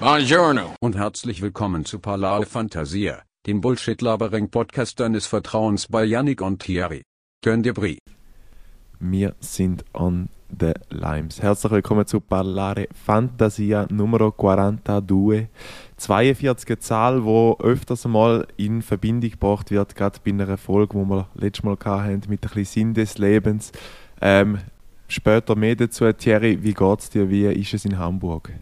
Buongiorno. und herzlich willkommen zu Palao Fantasia, dem Bullshit-Labering-Podcast deines Vertrauens bei Yannick und Thierry. Könnt ihr Brie? Wir sind on the Limes. Herzlich willkommen zu Parlare Fantasia Numero 42. 42 Zahl, wo öfters mal in Verbindung gebracht wird, gerade bei einer Folge, wo wir letztes Mal hatten, mit ein bisschen Sinn des Lebens. Ähm, später mehr dazu. Thierry, wie geht's dir? Wie ist es in Hamburg?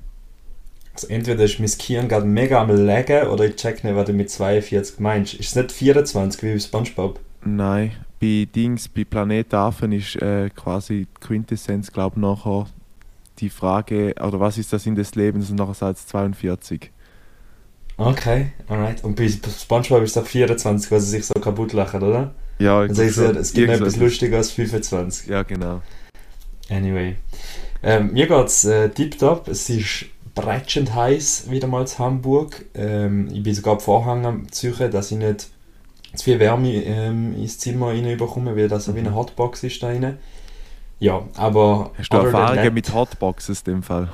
Also entweder ist mein Gehirn gerade mega am Laggen oder ich check nicht, was du mit 42 meinst. Ist es nicht 24 wie bei Spongebob? Nein, bei Dings, bei Planet Affen ist äh, quasi die Quintessenz, glaube ich, nachher die Frage, oder was ist der Sinn des Lebens und nachher sagt es 42. Okay, alright. Und bei Spongebob ist es auch 24, weil sie sich so kaputt lachen, oder? Ja, Also ich sehe, es gibt etwas lustiger als 25. Ja, genau. Anyway. Ähm, mir geht's äh, tiptop. Es ist bretschend heiß wieder mal zu Hamburg. Ähm, ich bin sogar Vorhang am Züchen, dass ich nicht zu viel Wärme ähm, ins Zimmer reinbekomme, weil das so wie eine Hotbox ist da rein. Ja, aber... Hast du Erfahrungen that- mit Hotboxes in dem Fall?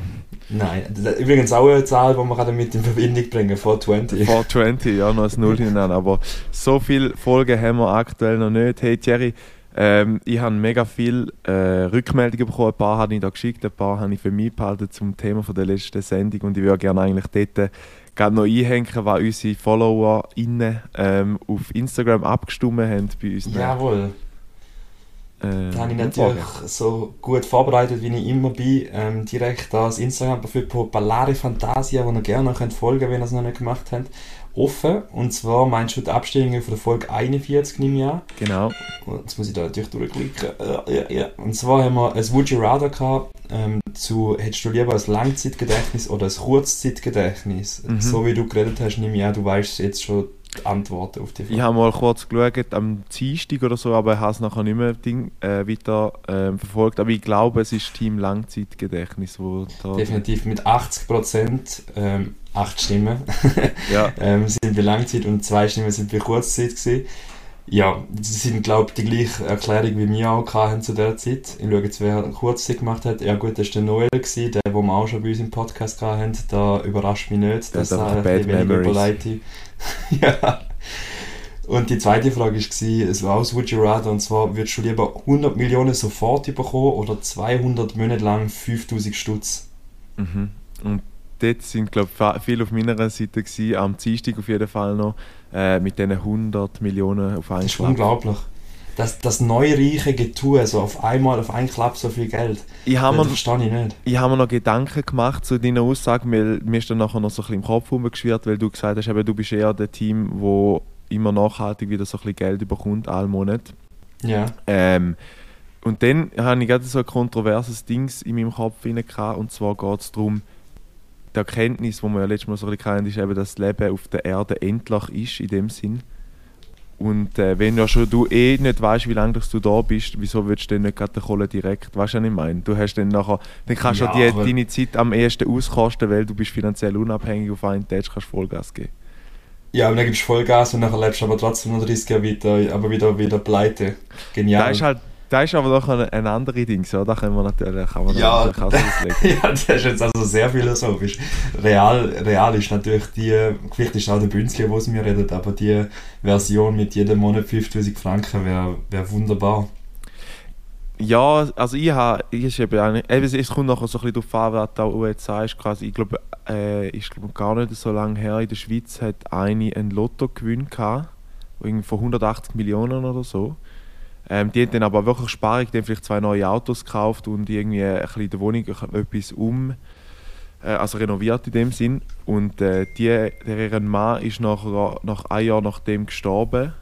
Nein, übrigens auch eine Zahl, die man gerade mit in Verbindung bringen 420. 420, ja, noch ein Null hinten an. Aber so viele Folgen haben wir aktuell noch nicht. Hey Thierry, ähm, ich habe mega viele äh, Rückmeldungen bekommen. Ein paar habe ich da geschickt, ein paar habe ich für mich behalten zum Thema von der letzten Sendung. Und ich würde gerne eigentlich dort gerade noch einhängen, was unsere FollowerInnen ähm, auf Instagram abgestimmt haben bei uns. Jawohl. äh, Da habe ich natürlich so gut vorbereitet, wie ich immer bin, ähm, direkt das Instagram-Profil Popolare Fantasia, wo ihr gerne noch könnt folgen wenn ihr es noch nicht gemacht habt, offen. Und zwar meinst du die Abstimmungen von der Folge 41, nehme ich an. Genau. Und Jetzt muss ich da natürlich durchklicken. Äh. Und zwar haben wir ein Would You Rather gehabt, ähm, zu, hättest du lieber ein Langzeitgedächtnis oder ein Kurzzeitgedächtnis? Mhm. So wie du geredet hast, nehme ich an, du weißt jetzt schon die Antworten auf die Frage. Ich habe mal kurz geschaut, am Dienstag oder so, aber ich habe es nachher nicht mehr Ding, äh, weiter ähm, verfolgt. Aber ich glaube, es ist Team Langzeitgedächtnis, wo da... Definitiv mit 80%, ähm, 8 Stimmen, Ja, ähm, sind bei Langzeit und 2 Stimmen sind bei Kurzzeit gewesen. Ja, sie sind, glaube ich, die gleiche Erklärung wie wir auch hatten zu der Zeit. Ich schaue jetzt, wer Kurzzeit gemacht hat. Ja gut, das war der Noel, gewesen, der, den wir auch schon bei uns im Podcast hatten. Da überrascht mich nicht, dass hat er ein memories. überleitet. ja. Und die zweite Frage war, es war aus Would You Rather, und zwar, würdest du lieber 100 Millionen sofort bekommen oder 200 Monate lang 5000 Stutz? Mhm. Und dort sind, glaube ich, viele auf meiner Seite gewesen, am Dienstag auf jeden Fall noch, äh, mit diesen 100 Millionen auf einen Das ist unglaublich. Das, das neureiche Getue, so auf einmal, auf einen Klapp so viel Geld. Ich habe das mir, verstehe ich nicht. ich habe mir noch Gedanken gemacht zu deiner Aussage, weil mir ist dann nachher noch so ein bisschen im Kopf rumgeschwirrt, weil du gesagt hast, eben, du bist eher der Team, wo immer nachhaltig wieder so ein bisschen Geld bekommt, alle Monat. Ja. Ähm, und dann habe ich gerade so ein kontroverses Ding in meinem Kopf gehabt, und zwar geht es darum, die Erkenntnis, die wir ja letztes Mal so ein bisschen hatten, ist eben, dass das Leben auf der Erde endlich ist, in dem Sinn. Und äh, wenn ja schon du eh nicht weißt, wie lange du da bist, wieso würdest du dann nicht gerade Kohle direkt, weißt du, was ich meine? Du hast dann nachher, dann kannst du Ja, die, deine Zeit am ehesten auskosten, weil du bist finanziell unabhängig auf einen Tag, kannst Vollgas geben. Ja, und dann gibst du Vollgas und dann lebst du aber trotzdem noch 30 Jahre weiter, aber wieder, wieder pleite. Genial. Das ist halt, das ist aber doch ein, ein andere Ding, so. Da können wir natürlich, kann man Ja, natürlich auch auslegen. ja, das ist jetzt also sehr philosophisch. Real, real ist natürlich die, vielleicht ist auch der Bünzli, wo es mir redet, aber die Version mit jedem Monat 5000 Franken wäre wär wunderbar. Ja, also ich habe, ich ist eben, eben, es- es kommt nachher so ein bisschen darauf an, was du jetzt sagst, quasi, ich glaube, äh, ist glaub, gar nicht so lange her, in der Schweiz hat eine einen Lottogewinn gehabt, irgendwie von 180 Millionen oder so. Ähm, die hat dann aber wirklich haben vielleicht zwei neue Autos gekauft und irgendwie ein bisschen in der Wohnung etwas um, äh, also renoviert in dem Sinn. Und äh, die, der ihren Mann ist nach, nach ein Jahr nachdem gestorben.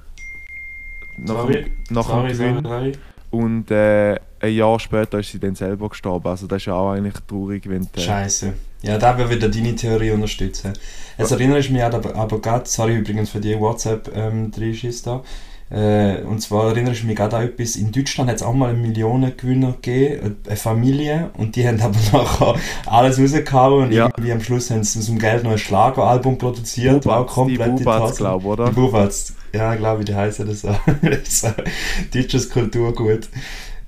Nach, dem- nach sorry, Gewinn. sorry. Und äh, ein Jahr später ist sie dann selber gestorben. Also das ist ja auch eigentlich traurig, wenn die, Scheiße. Ja, da würde wieder deine Theorie unterstützen. Jetzt erinnere ich mich aber, aber gerade, sorry übrigens für die WhatsApp ähm, ist da. Äh, und zwar erinnere ich mich gerade an etwas, in Deutschland hat es auch mal einen Millionengewinner gegeben, eine Familie, und die haben aber nachher alles rausgehauen und Ja. irgendwie am Schluss haben sie aus dem Geld noch ein Schlageralbum produziert, war auch komplett die Bubats, Hose. glaube oder? Die Bubats. Ja, glaube ich, die heißen das so deutsches Kulturgut.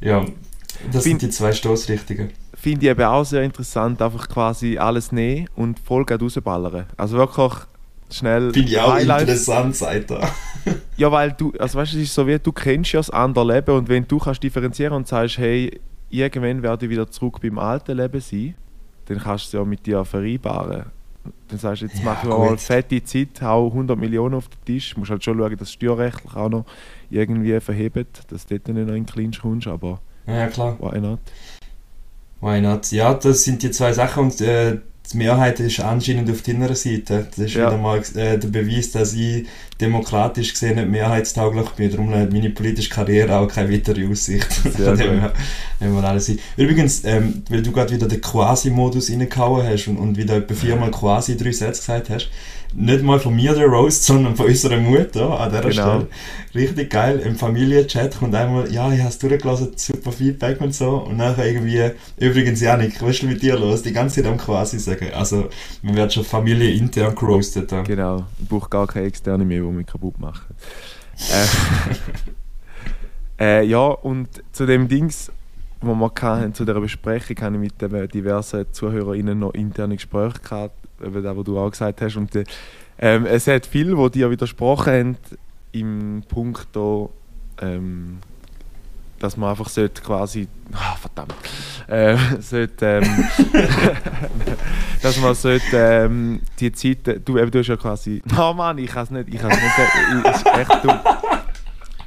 Ja, das Fin- sind die zwei Stoßrichtungen. finde ich eben auch sehr interessant, einfach quasi alles nehmen und voll rausballern. Also wirklich schnell Finde ich auch Highlights. interessant, sagt er. Ja, weil du, also weißt du, es ist so wie, du kennst ja das andere Leben und wenn du kannst differenzieren und sagst, hey, irgendwann werde ich wieder zurück beim alten Leben sein, dann kannst du es ja mit dir vereinbaren. Dann sagst du, jetzt Ja, machen wir mal fette Zeit, hau 100 Millionen auf den Tisch. Du musst halt schon schauen, dass du steuerrechtlich auch noch irgendwie verhebt, dass du dort nicht noch in den Clinch kommst, aber Ja, klar. why not? Why not? Ja, das sind die zwei Sachen und äh, die Mehrheit ist anscheinend auf deiner Seite. Das ist Ja. wieder mal äh, der Beweis, dass ich demokratisch gesehen nicht mehrheitstauglich bin. Darum hat meine politische Karriere auch keine weitere Aussicht. Sehr haben wir alles. Übrigens, ähm, weil du gerade wieder den Quasi-Modus reingehauen hast und, und wieder etwa viermal quasi drei Sätze gesagt hast, nicht mal von mir der Roast, sondern von unserer Mutter an dieser Genau. Stelle. Richtig geil. Im Familienchat kommt einmal, ja, ich habe es durchgelassen, super Feedback und so. Und nachher irgendwie, übrigens, Janik, was ist mit dir los? Die ganze Zeit am quasi sagen. Also, man wird schon familienintern geroastet. Da. Genau, ich brauche gar keine externe mehr, die mich kaputt machen. Äh, äh, ja, und zu dem Dings, wo wir hatten, zu dieser Besprechung, habe ich mit den diversen ZuhörerInnen noch interne Gespräche gehabt, über das, was du auch gesagt hast. Und äh, ähm, es hat viele, die dir widersprochen haben, im Punkt, ähm, dass man einfach sollte quasi, ah, verdammt, äh, sollte, ähm, dass man sollte, ähm, die Zeit, du, eben, du hast ja quasi, oh Mann, ich kann es nicht, ich kann es nicht, äh, es ist echt dumm,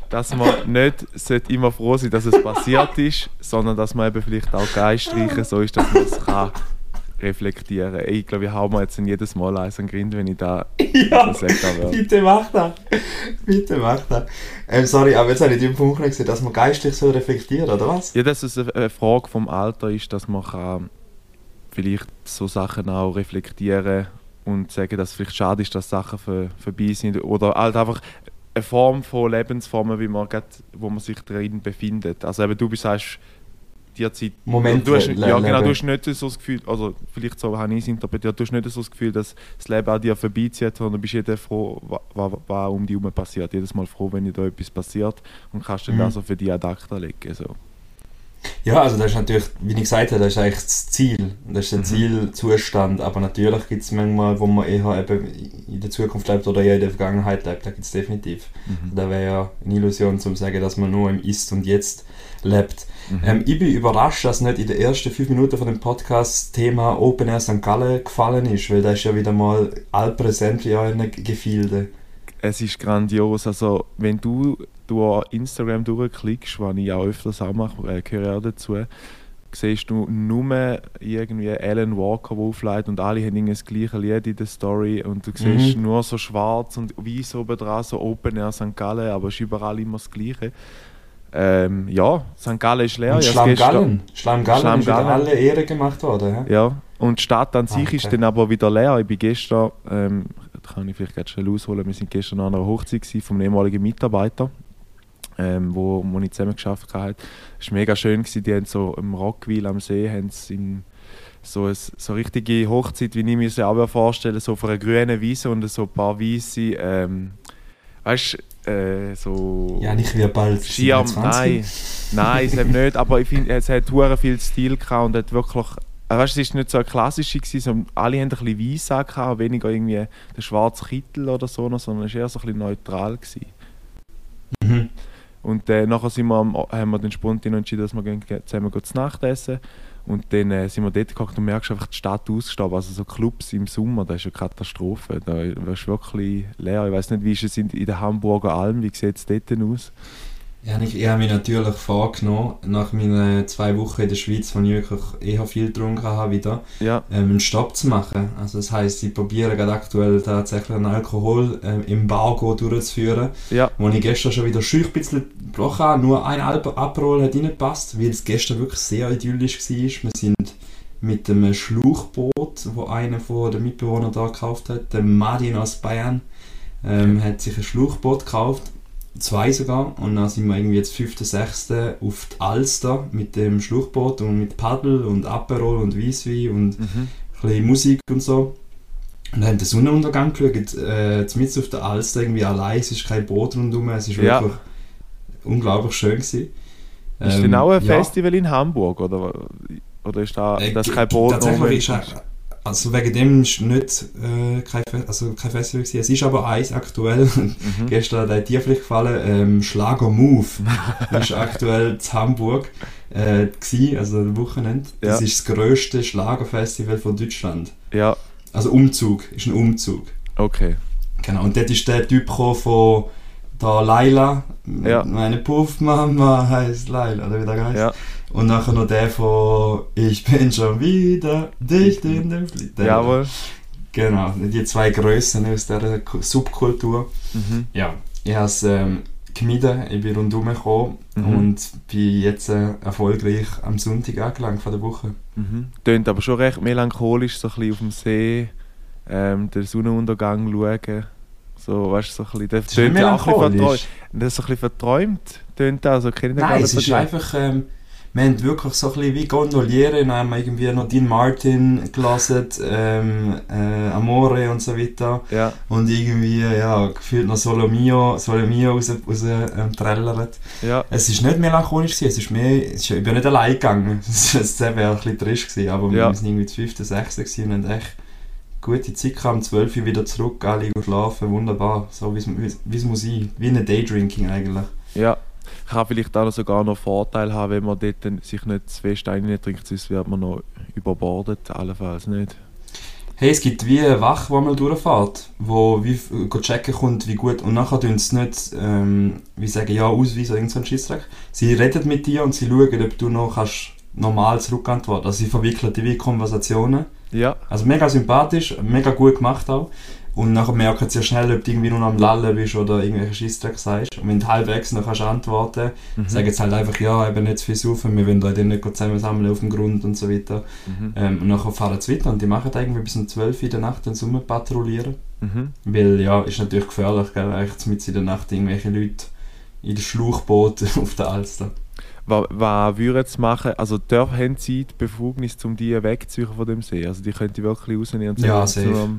dass man nicht sollte immer froh sein, dass es passiert ist, sondern dass man eben vielleicht auch Geistreichen so ist, dass man es kann reflektieren. Ich glaube, ich hau mir jetzt jedes Mal eins an Grind, wenn ich da Ja, so sage. bitte mach das. Bitte mach das. Ähm, sorry, aber jetzt habe ich den Punkt nicht gesehen, dass man geistlich so reflektieren, oder was? Ja, dass es eine Frage vom Alter ist, dass man kann vielleicht so Sachen auch reflektieren und sagen, dass es vielleicht schade ist, dass Sachen für, vorbei sind oder halt einfach eine Form von Lebensformen, wie man grad, wo man sich drin befindet. Also eben du sagst, die Zeit... Moment, du hast, le- ja genau, du hast nicht so das Gefühl, also vielleicht so habe ich es interpretiert, du hast nicht so das Gefühl, dass das Leben an dir vorbeizieht, sondern du bist jedes froh, wa- wa- was um dich herum passiert. Jedes Mal froh, wenn dir da etwas passiert und kannst dann Mhm. das so für dich ad acta legen. So. Ja, also das ist natürlich, wie ich gesagt habe, das ist eigentlich das Ziel. Das ist der Mhm. Zielzustand. Aber natürlich gibt es manchmal, wo man eher eben in der Zukunft lebt oder eher in der Vergangenheit lebt, da gibt es definitiv. Mhm. Da wäre ja eine Illusion zu sagen, dass man nur im Ist und Jetzt lebt. Mhm. Ähm, ich bin überrascht, dass nicht in den ersten fünf Minuten von dem Podcast das Thema Open Air St. Gallen gefallen ist, weil das ist ja wieder mal allpräsent in euren Gefilden. es ist grandios. Also, wenn du durch Instagram durchklickst, was ich auch öfters auch mache, äh, gehöre auch dazu, siehst du nur irgendwie Alan Walker, der aufleitet und alle haben das gleiche Lied in der Story und du siehst Mhm. nur so schwarz und weiß oben dran, so Open Air St. Gallen, aber es ist überall immer das Gleiche. Ähm, ja, St. Gallen ist leer. Und Schlammgallen. Schlammgallen Schlamm ist wieder alle Ehre gemacht worden. hä? Ja, und die Stadt an sich Okay. ist dann aber wieder leer. Ich bin gestern, ähm, kann ich vielleicht ganz schnell ausholen, wir sind gestern an einer Hochzeit vom ehemaligen Mitarbeiter, ähm, wo, wo ich zusammen geschafft habe. Es war mega schön, gewesen. die haben so im Rockwil am See haben in so eine so richtige Hochzeit, wie ich mir sie auch vorstellen so auf einer grünen Wiese und so ein paar weiße, ähm, weißt du, äh, so... Ja, nicht wie bald Schirm, 27. nein, nein, es hat nicht, aber ich finde, es hat hure viel Stil gehabt und hat wirklich, äh, weißt, es ist nicht so eine klassische gewesen, sondern alle haben ein bisschen weiß angehabt, weniger irgendwie der schwarze Kittel oder so, sondern es war eher so ein bisschen neutral gewesen. Mhm. Und äh, nachher sind wir am, haben wir dann spontan entschieden, dass wir gehen, zusammen gehen zu Nacht essen. Und dann äh, sind wir dort geguckt und merkst einfach die Stadt ausgestorben. Also so Clubs im Sommer, das ist eine Katastrophe. Da ist wirklich leer. Ich weiß nicht, wie ist es in, in der Hamburger Alm, wie sieht es dort aus? Ja, ich, ich habe mich natürlich vorgenommen, nach meinen zwei Wochen in der Schweiz, wo ich wirklich eher viel getrunken habe, wieder, Ja, ähm, einen Stopp zu machen. Also das heisst, ich probiere gerade aktuell tatsächlich ein Alkohol-Embargo durchzuführen, ja. wo ich gestern schon wieder schüch ein bisschen gebrochen habe. Nur ein Aperol hat reingepasst, weil es gestern wirklich sehr idyllisch war. Wir sind mit dem Schlauchboot, wo einer von den Mitbewohnern da gekauft hat, der Martin aus Bayern, ähm, hat sich ein Schlauchboot gekauft, zwei sogar, und dann sind wir irgendwie jetzt 5., 6. auf die Alster mit dem Schlauchboot und mit Paddel und Aperol und Weisswein und Mhm. ein bisschen Musik und so. Und dann haben den Sonnenuntergang geschaut, äh, mitten auf der Alster irgendwie allein, es ist kein Boot rundherum, es ist Ja. wirklich unglaublich schön gewesen. Ist Ähm, denn auch ein ja. Festival in Hamburg? Oder? Oder ist da, Äh, das kein Boot? Tatsächlich ist also wegen dem ist nicht äh, kein, also kein Festival gewesen. Es ist aber eins aktuell. Mhm. Gestern hat dir vielleicht gefallen. Ähm, Schlager Move ist aktuell in Hamburg äh, gewesen, also am Wochenende. Das Ja. ist das grösste Schlagerfestival von Deutschland. Ja, Also Umzug, ist ein Umzug. okay. Genau. Und dort ist der Typ von da Laila. Ja. Meine Puffmama heißt Laila, oder wie der heißt. Ja, Und nachher noch der von Ich bin schon wieder dicht in dem Flieg. Der- jawohl. Genau, die zwei Grössen aus dieser Ku- Subkultur. Mhm. Ja, ich habe es ähm, gemieden, ich bin rundherum gekommen Mhm. und bin jetzt äh, erfolgreich am Sonntag angelangt von der Woche. Mhm. Tönt aber schon recht melancholisch, so ein bisschen auf dem See, ähm, den Sonnenuntergang schauen. So, weißt du, so ein bisschen. Das Das ist tönt auch ein bisschen melancholisch. verträumt. Das ist ein bisschen verträumt, tönt das. Also, Nein, es ist einfach, ähm, wir haben wirklich so ein bisschen wie Gondoliere, dann haben wir irgendwie noch Dean Martin gelesen, ähm, äh, Amore und so weiter. Ja, Und irgendwie, ja, gefühlt noch Solomio, Solomio raus, raus ähm, trällert. ja, Es ist nicht melancholisch gewesen, es ist mehr, es ist, ich bin nicht allein gegangen. Es wäre ein bisschen trist gewesen, aber Ja. wir sind irgendwie das fünfte, sechste gewesen und haben echt gute Zeit gehabt, um 12 Uhr wieder zurück, alle schlafen, wunderbar, so wie es muss sein, wie ein Daydrinking eigentlich. ja. Kann vielleicht auch noch sogar noch Vorteil haben, wenn man dort sich nicht zu fest trinkt, sonst wird man noch überbordet, allenfalls nicht. Hey, es gibt wie eine Wache, die mal durchfährt, wo wie go checken kommt, wie gut, und nachher tun sie nicht, ähm, wie sagen, ja, Ausweis oder irgend so ein Scheissdreck. Sie reden mit dir und sie schauen, ob du noch kannst normal zurückantworten. Also sie verwickeln die wie Konversationen. Ja, Also mega sympathisch, mega gut gemacht auch. Und nachher merken sie ja schnell, ob du irgendwie nur am Lallen bist oder irgendwelche Scheissdreck sagst. Und wenn du halbwegs noch kannst antworten mhm. sagen sie halt einfach, ja, eben nicht zu viel saufen, wir wollen euch dann nicht zusammensammeln auf dem Grund und so weiter. Mhm. Ähm, und nachher fahren sie weiter und die machen irgendwie bis um 12 Uhr in der Nacht den Sommer patrouillieren. Mhm. Weil ja, ist natürlich gefährlich, gell, echt mit in der Nacht irgendwelche Leute in den Schlauchboot auf der Alster. Was, was würden sie machen? Also darf, haben sie die Befugnis, um die wegzuziehen von dem See? Also die können die wirklich rausnehmen und Ja, sagen, safe.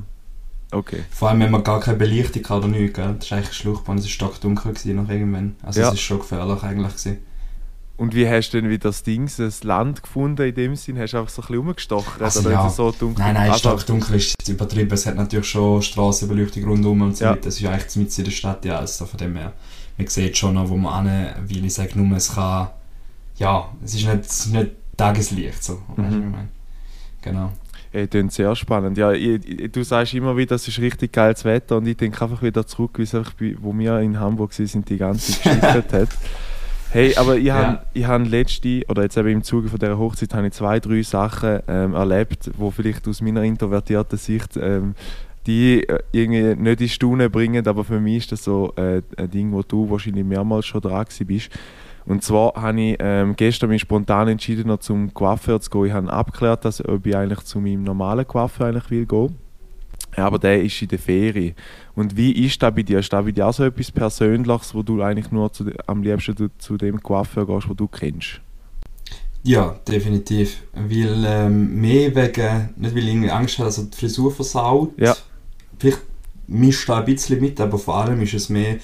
Okay. Vor allem, wenn man gar keine Beleuchtung hat oder nichts, gell. Das ist eigentlich Schlauchbahn, es war stockdunkel gewesen noch irgendwann. Also Ja. es ist schon gefährlich eigentlich gewesen. Und wie hast du denn wieder das Ding, das Land gefunden in dem Sinn? Hast du einfach so ein bisschen rumgestochen? Also oder ja. ist es so dunkel? Nein, nein, also, stockdunkel ist jetzt übertrieben. Es hat natürlich schon Strassenbeleuchtung rundum und so Ja. weiter. Es ist ja eigentlich mitten in der Stadt, ja, also von dem her. Man sieht schon noch, wo man hin, weil ich sage nur, es kann, ja, es ist nicht, es ist nicht Tageslicht, so. Weißt du, Mhm. was ich meine? Genau. Ey, klingt sehr spannend. Ja, ich, du sagst immer wieder, es ist richtig geiles Wetter und ich denke einfach wieder zurück, wie es einfach bei, wo wir in Hamburg waren, sind die ganze Zeit geschifft hat. Hey, aber ich Ja. habe ich hab letzte, oder jetzt eben im Zuge von dieser Hochzeit, habe ich zwei, drei Sachen ähm, erlebt, wo vielleicht aus meiner introvertierten Sicht ähm, die äh, irgendwie nicht in Staunen bringen, aber für mich ist das so äh, ein Ding, wo du wahrscheinlich mehrmals schon dran bist. Und zwar habe ich ähm, gestern mich spontan entschieden, noch zum Coiffeur zu gehen. Ich habe abgeklärt, dass, ob ich eigentlich zu meinem normalen Coiffeur eigentlich will gehen. Ja, Aber der ist in der Ferie. Und wie ist das bei dir? Ist das bei dir auch so etwas Persönliches, wo du eigentlich nur zu, am liebsten zu, zu dem Coiffeur gehst, wo du kennst? Ja, definitiv. Weil ähm, mehr wegen, nicht weil ich irgendwie Angst habe, dass er die Frisur versaut. Ja. Vielleicht mischt da ein bisschen mit, aber vor allem ist es mehr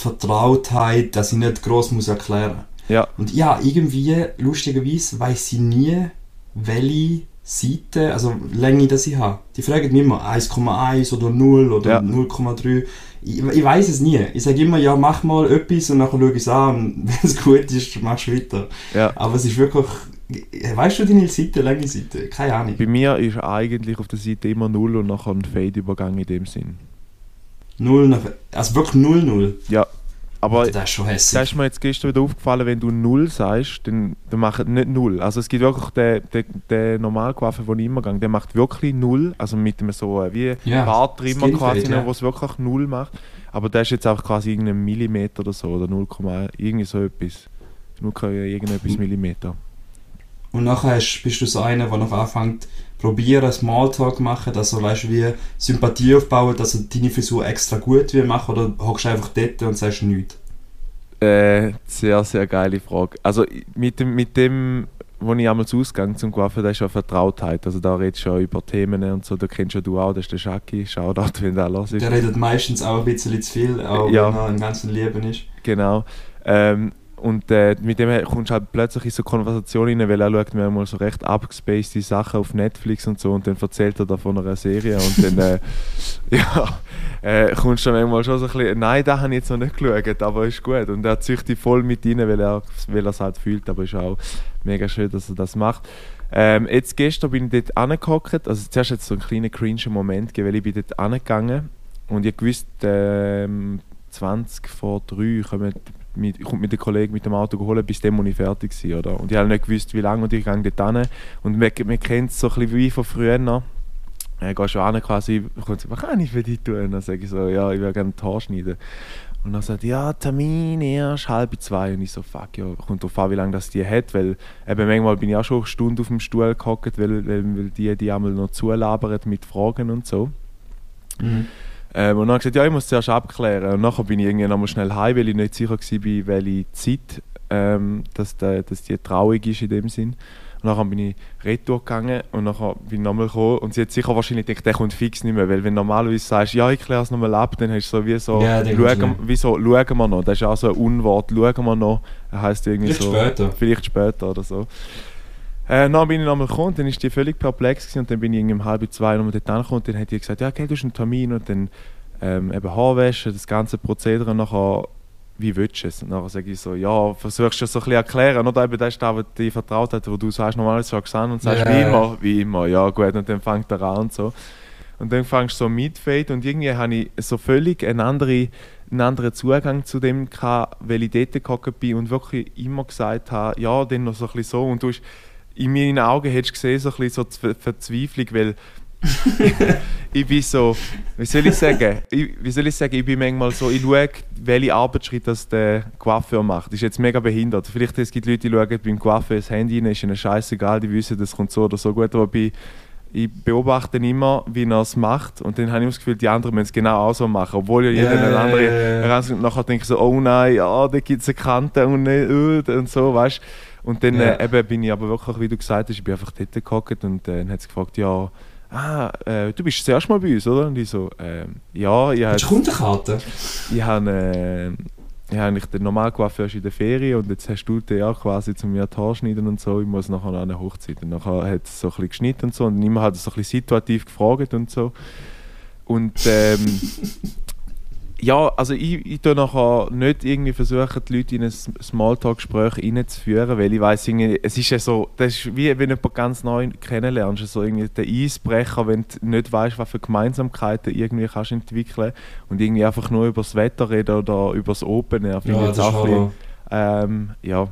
Vertrautheit, dass ich nicht gross muss erklären Ja. Und ja, irgendwie, lustigerweise, weiß ich nie, welche Seite, also Länge das ich habe. Die fragen mich immer 1,1 oder 0 oder Ja. 0,3. Ich, ich weiß es nie. Ich sage immer, ja, mach mal etwas und dann schaue ich es an und wenn es gut ist, machst du weiter. Ja. Aber es ist wirklich. Weißt du deine Seite, lange Seite? Keine Ahnung. Bei mir ist eigentlich auf der Seite immer 0 und nachher ein Fade-Übergang in dem Sinn. Null nach. Also wirklich 0-0. Ja. Aber das ist schon hässlich. ist mir jetzt gestern wieder aufgefallen, wenn du null sagst, dann, dann macht nicht null. Also es gibt wirklich den, den, den Normalcoiffeur, den ich immer gehe, der macht wirklich null, also mit einem so äh, wie Ja, Barttrimmer Skinfade, quasi, ja. wo es wirklich null macht. Aber der ist jetzt auch quasi irgendein Millimeter oder so, oder 0, irgendwie so etwas. Nur irgendetwas Mhm. Millimeter. Und nachher bist du so einer, der noch anfängt, probieren, Smalltalk machen, also weißt wie Sympathie aufbauen, dass er deine Frisur extra gut will machen oder hockst du einfach dort und sagst nichts? Äh, sehr, sehr geile Frage. Also mit dem, mit dem wo ich einmal ausgegangen zum Coiffeur, da ist ja Vertrautheit. Also da redest du ja über Themen und so, da kennst ja du auch, das ist der Schaki, Shoutout, wenn der los ist. Der redet meistens auch ein bisschen zu viel, auch Ja. wenn er im ganzen Leben ist. Genau. Ähm, und äh, mit dem kommst du halt plötzlich in so Konversationen rein, weil er schaut mir mal so recht abgespacede Sachen auf Netflix und so und dann erzählt er da von einer Serie und dann, äh, ja, äh, kommst du manchmal schon so ein bisschen, nein, da habe ich jetzt noch nicht geschaut, aber ist gut. Und er zieht dich voll mit rein, weil er es halt fühlt, aber ist auch mega schön, dass er das macht. Ähm, jetzt gestern bin ich dort angehockt, also zuerst es so einen kleinen cringe Moment weil ich bin dort angegangen und ich wusste, ähm, 20 vor 3 kommt mit, kommt mit dem Kollegen mit dem Auto geholt, bis dann muss ich fertig sein, oder? Und ich habe nicht gewusst, wie lange und ich gehe dort hin. Und man, man kennt es so ein bisschen wie von früher noch. Geht schon an quasi, kommt was kann ich für dich tun? Dann sage ich so, ja, ich will gerne die Haare schneiden. Und dann sagt ja, Termin erst halb zwei. Und ich so, fuck, ja, kommt drauf an, wie lange das die hat, weil eben manchmal bin ich auch schon eine Stunde auf dem Stuhl gehockt, weil, weil, weil die die einmal noch zulabern mit Fragen und so. Mhm. Ähm, und dann habe ich gesagt, ja, ich muss zuerst abklären. Und nachher bin ich irgendwie nochmal schnell heim, weil ich nicht sicher war, welche Zeit ähm, dass, der, dass die traurig ist in dem Sinn. Und dann bin ich retour gegangen und dann bin ich nochmal gekommen und sie hat sicher wahrscheinlich gedacht, der kommt fix nicht mehr, weil wenn du normalerweise sagst, ja, ich kläre es nochmal ab, dann hast du so wie so, ja, schauen, wie so, schauen wir noch, das ist auch so ein Unwort, schauen wir noch, das heisst irgendwie vielleicht so, später. vielleicht später oder so. Äh, dann bin ich nochmal gekommen, dann war die völlig perplex gewesen, und dann bin ich irgendwie um halb zwei nochmal dort angekommen und dann hat die gesagt, ja, okay, du hast einen Termin und dann ähm, eben Haarwäsche, das ganze Prozedere nachher, wie willst du es? Und dann sage ich so, ja, versuchst du es so ein bisschen erklären, oder eben das ist das, was die vertraut hat, wo du sagst, normalerweise sagst du an und sagst, yeah. wie immer, wie immer, ja gut, und dann fängt er an und so. Und dann fängst du so mitfade und irgendwie habe ich so völlig einen anderen, einen anderen Zugang zu dem gehabt, weil ich dort gekommen bin und wirklich immer gesagt habe, ja, dann noch so ein bisschen so und du hast in meinen Augen hättest du gesehen, so ein bisschen so Verzweiflung, weil ich bin so, wie soll ich sagen, ich, wie soll ich sagen, ich bin manchmal so, ich schaue, welche Arbeitsschritte das der Coiffeur macht. Das ist jetzt mega behindert. Vielleicht es gibt Leute, die schauen beim Coiffeur das Handy rein, ist ihnen scheißegal, die wissen, das kommt so oder so gut, aber bei, ich beobachte immer, wie er es macht und dann habe ich das Gefühl, die anderen müssen es genau auch so machen, obwohl ja jeder yeah, eine andere yeah, yeah. nachher denke ich so, oh nein, ja, da gibt es eine Kante und, nicht, und so, weißt du. Und dann ja. äh, eben bin ich aber wirklich, wie du gesagt hast, ich bin einfach dort gehockt und äh, dann hat sie gefragt, ja, ah, äh, du bist das erste Mal bei uns, oder? Und ich so, äh, ja, ich habe... Hast du Kundenkarte? Ich habe... Äh, ich habe eigentlich den normal erst in der Ferien und jetzt hast du den ja quasi zu mir die Haare schneiden und so. Ich muss nachher an eine Hochzeit. Und nachher hat es so ein bisschen geschnitten und so und immer hat es so ein bisschen situativ gefragt und so. Und ähm, ja, also ich, ich tue nachher nicht irgendwie versuchen, die Leute in ein Smalltalk-Gespräch reinzuführen, weil ich weiss, es ist ja so, das ist wie wenn du jemanden ganz neu kennenlernst, so irgendwie der Eisbrecher, wenn du nicht weißt, was für Gemeinsamkeiten irgendwie kannst entwickeln und irgendwie einfach nur über das Wetter reden oder über das Open, ja, finde ja, ich jetzt auch ein bisschen, ähm, ja,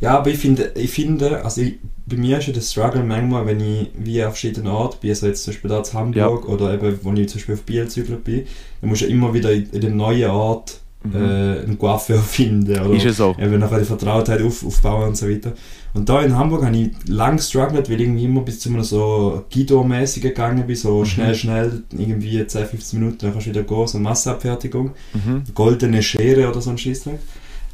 ja, aber ich finde, ich finde also ich, bei mir ist ja der Struggle manchmal, wenn ich wie an verschiedenen Orten bin, also jetzt zum Beispiel da in Hamburg ja. oder eben, wo ich zum Beispiel auf Biel zügelt bin, dann musst du immer wieder in, in dem neuen Ort mhm. äh, einen Coiffeur finden. Oder ist es so? Eben nachher die Vertrautheit auf, aufbauen und so weiter. Und da in Hamburg habe ich lange gestruggelt, weil ich irgendwie immer bis zu einem so Guido-mäßigen gegangen bin, so mhm. schnell, schnell, irgendwie 10, 15 Minuten, dann kannst du wieder gehen, so Massenabfertigung, mhm. goldene Schere oder so ein Scheissdreck.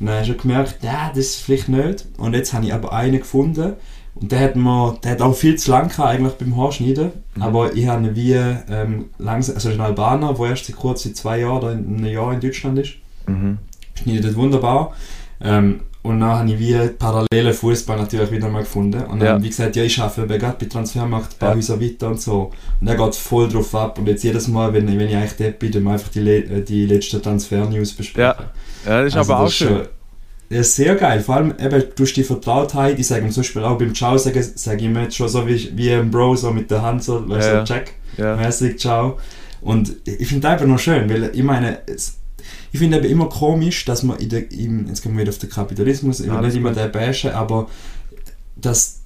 Und dann hast du gemerkt, ja, das ist vielleicht nicht. Und jetzt habe ich aber einen gefunden. Und der hat, mir, der hat auch viel zu lang gehabt, eigentlich beim Haarschneiden. Mhm. Aber ich habe ihn wie ähm, langsam, also ein Albaner, der erst seit kurz seit zwei Jahren oder einem Jahr in Deutschland ist. Mhm. Schneidet wunderbar. Ähm, und dann habe ich wie parallele Fußball natürlich wieder mal gefunden. Und dann, ja. wie gesagt, ja, ich arbeite gerade bei Transfermarkt, ein paar ja. Häuser weiter und so. Und er geht voll drauf ab. Und jetzt jedes Mal, wenn, wenn ich eigentlich dort bin, dann einfach die, äh, die letzten Transfer-News besprechen. Ja. ja, das ist also aber das auch schön. Das ist sehr geil. Vor allem eben durch die Vertrautheit. Ich sage zum Beispiel auch beim Ciao, sage, sage ich mir jetzt schon so wie, wie ein Bro, so mit der Hand, so, weißt ja. so, check, ja. mäßig, ciao. Und ich finde das einfach noch schön, weil ich meine, es, ich finde aber immer komisch, dass man in der, im, jetzt kommen wir wieder auf den Kapitalismus, ich will nicht immer der bashen, aber dass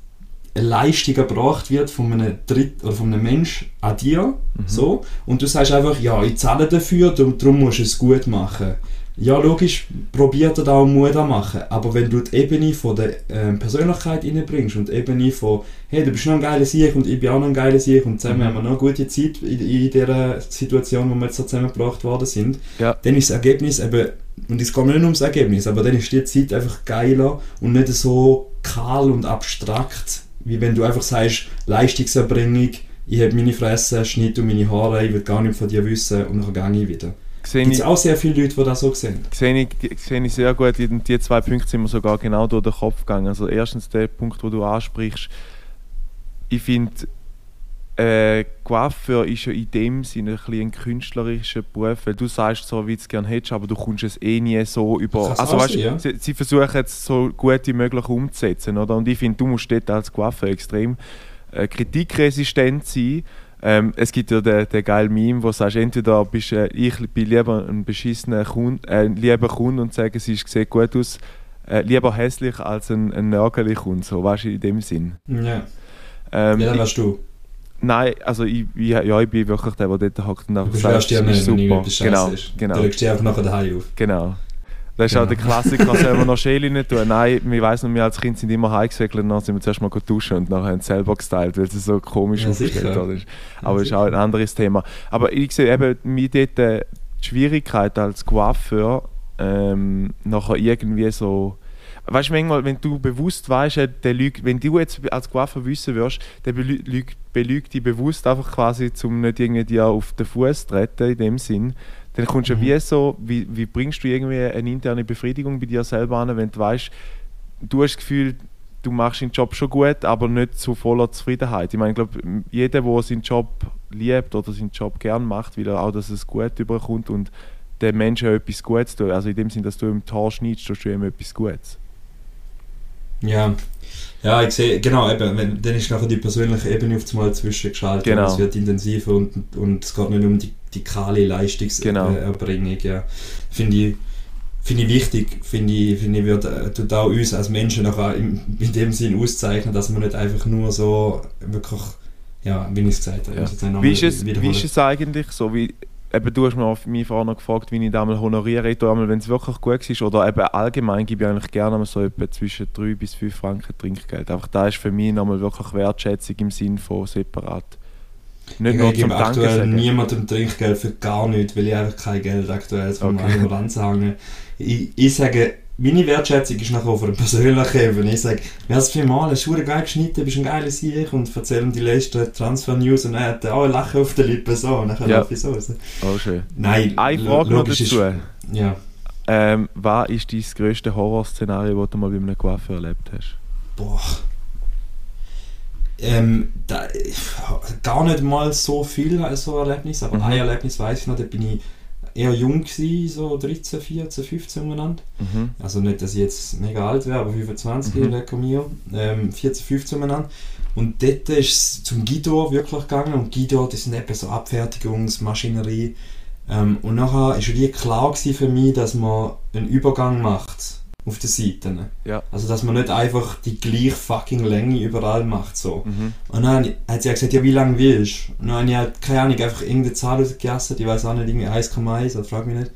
eine Leistung erbracht wird von einem Dritt oder von einem Mensch an dir, mhm. so, und du sagst einfach, ja, ich zahle dafür, darum, darum musst du es gut machen. Ja, logisch, probiert er da auch Mut an machen, aber wenn du die Ebene von der ähm, Persönlichkeit reinbringst und die Ebene von, hey, du bist noch ein geiler Sieg und ich bin auch noch ein geiler Sieg und zusammen mhm. haben wir noch eine gute Zeit in, in dieser Situation, wo wir jetzt so zusammengebracht worden sind, ja. dann ist das Ergebnis eben, und es geht nicht nur ums Ergebnis, aber dann ist die Zeit einfach geiler und nicht so kahl und abstrakt, wie wenn du einfach sagst, Leistungserbringung, ich habe meine Fresse, schneide meine Haare, ich will gar nicht von dir wissen und dann gehe ich wieder. Sehe ich, auch sehr viele Leute, die das so sehen? sehe ich, sehe ich sehr gut. Die, die zwei Punkte sind mir sogar genau durch den Kopf gegangen. Also erstens der Punkt, wo du ansprichst. Ich finde, äh, Coiffeur ist ja in dem Sinne ein, bisschen ein künstlerischer Beruf, weil du sagst so, wie du es gerne hättest, aber du kommst es eh nie so über... Also weißt, sein, ja. sie, sie versuchen es so gut wie möglich umzusetzen, oder? Und ich finde, du musst dort als Coiffeur extrem äh, kritikresistent sein. Ähm, es gibt ja den, den geilen Meme, wo du sagst, entweder bist äh, ich bin lieber ein beschissener Kunde, äh, lieber Kunde und sage, sie sieht gut aus, äh, lieber hässlich als ein, ein nörgelig Kunde, so weißt du, in dem Sinn. Ja, Ähm, ja dann wärst du. nein, also ich, ich, ja, ich bin wirklich der, der dort hockt und einfach ja es ist super. Genau, ist. genau. Du legst dich einfach nachher daheim auf. Genau. Das ist auch der Genau. Klassiker, wir noch Schäle nicht tun? Nein, wir weiss noch, wir als Kind sind immer heimgesäckelt und dann sind wir zuerst mal duschen und nachher haben sie selber gestylt, weil es so komisch Ja, aufgestellt ist. Aber das ist auch ein anderes Thema. Aber ich sehe eben mir dort äh, die Schwierigkeit als Coiffeur, ähm, nachher irgendwie so... Weißt du, manchmal, wenn du bewusst weißt, äh, der lügt, wenn du jetzt als Coiffeur wissen würdest, der belü- lügt, belügt dich bewusst einfach quasi, um nicht irgendwie dir auf den Fuß zu treten, in dem Sinn, dann kommst du Mhm. wie so, wie, wie bringst du irgendwie eine interne Befriedigung bei dir selber an, wenn du weißt, du hast das Gefühl, du machst deinen Job schon gut, aber nicht zu voller Zufriedenheit. Ich meine, ich glaube, jeder, der seinen Job liebt oder seinen Job gern macht, will auch, dass es gut überkommt und der Mensch auch etwas Gutes tut. Also in dem Sinn, dass du im Tor schneidest, tust du ihm etwas Gutes. Ja. Ja, ich sehe, genau, eben, wenn, dann ist nachher die persönliche Ebene auf einmal zwischengeschaltet. Genau. Es wird intensiver und, und es geht nicht um die, die kahle Genau. Leistungserbringung. Ja. Finde ich, finde ich wichtig, finde ich, finde ich wird, äh, tut auch uns als Menschen nachher in, in dem Sinn auszeichnen, dass man nicht einfach nur so wirklich, ja, wie ich es gesagt habe. Ja. Wie ist, es, wie ist es eigentlich so? Wie, eben, du hast mir auf mich vorhin noch gefragt, wie ich das einmal honoriere. Ich einmal, wenn es wirklich gut ist, oder eben allgemein gebe ich eigentlich gerne so etwa zwischen 3 bis 5 Franken Trinkgeld. Einfach da ist für mich nochmal wirklich Wertschätzung im Sinn von separat. Nicht Ich nur gebe zum Danke aktuell sagen. niemandem Trinkgeld für gar nichts, weil ich einfach kein Geld aktuell vom Okay. okay. anzuhängen. Ich, ich sage, meine Wertschätzung ist nachher auf einer persönlichen Ebene. Ich sage, es viermal, hast du geil geschnitten, bist ein geiler Sieg und erzähl ihm die letzten Transfer-News und er hat auch ein Lachen auf den Lippen so und dann Ja. laufe ich so. Oh, schön. Nein, Eine Frage noch dazu. Ist, ja, Ähm, was ist dein grösstes Horrorszenario, das du mal bei einem Coiffeur erlebt hast? boah. Ähm, da, gar nicht mal so viel so Erlebnis, aber Mhm. ein Erlebnis weiß ich noch, da bin ich eher jung gewesen, so 13, 14, 15 umeinander. Mhm. Also nicht, dass ich jetzt mega alt wäre, aber 25, Mhm. lecker mir. Ähm, 14, 15 umeinander. Und dort ist es zum Guido wirklich gegangen. Und Guido, das sind eben so Abfertigungsmaschinerie. Ähm, und nachher war wie klar für mich, dass man einen Übergang macht auf den Seiten. Ja. Also dass man nicht einfach die gleiche fucking Länge überall macht. So. Mhm. Und dann hat sie gesagt, ja, wie lange willst du? Und dann habe ich halt, keine Ahnung, einfach irgendeine Zahl rausgegessen, ich weiß auch nicht, irgendwie 1,1, oder frag mich nicht.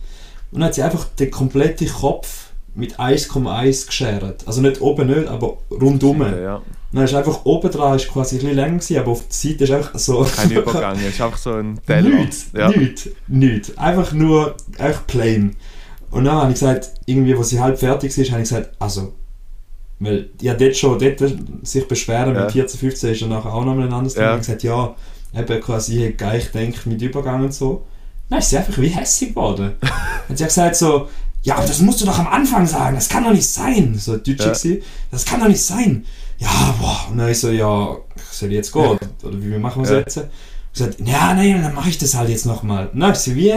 Und dann hat sie einfach den kompletten Kopf mit 1,1 geschert. Also nicht oben nicht, aber rundum. Und Ja, dann ist einfach oben dran ist quasi ein bisschen länger gewesen, aber auf der Seite ist einfach so... kein Übergang, es ist einfach so ein Teller. Nichts, Ja. nichts, nichts. Einfach nur, einfach plain. Und dann habe ich gesagt, irgendwie, wo sie halb fertig ist, habe ich gesagt, also, weil, ja, dort schon, dort sich beschweren Ja. mit 14, 15 ist ja nachher auch nochmal ein anderes Thema. Ja. Ich habe gesagt, ja, eben quasi, ich gleich gedacht mit Übergang und so. Dann ist sie einfach wie hässlich geworden. und sie hat gesagt so, ja, aber das musst du doch am Anfang sagen, das kann doch nicht sein. So deutsch Ja. ja. das kann doch nicht sein. Ja, boah. Und dann ich so, ja, soll ich jetzt gehen? Oder wie machen wir es Ja. jetzt? Und gesagt, ja, nein, dann mache ich das halt jetzt nochmal. Dann hat sie wie,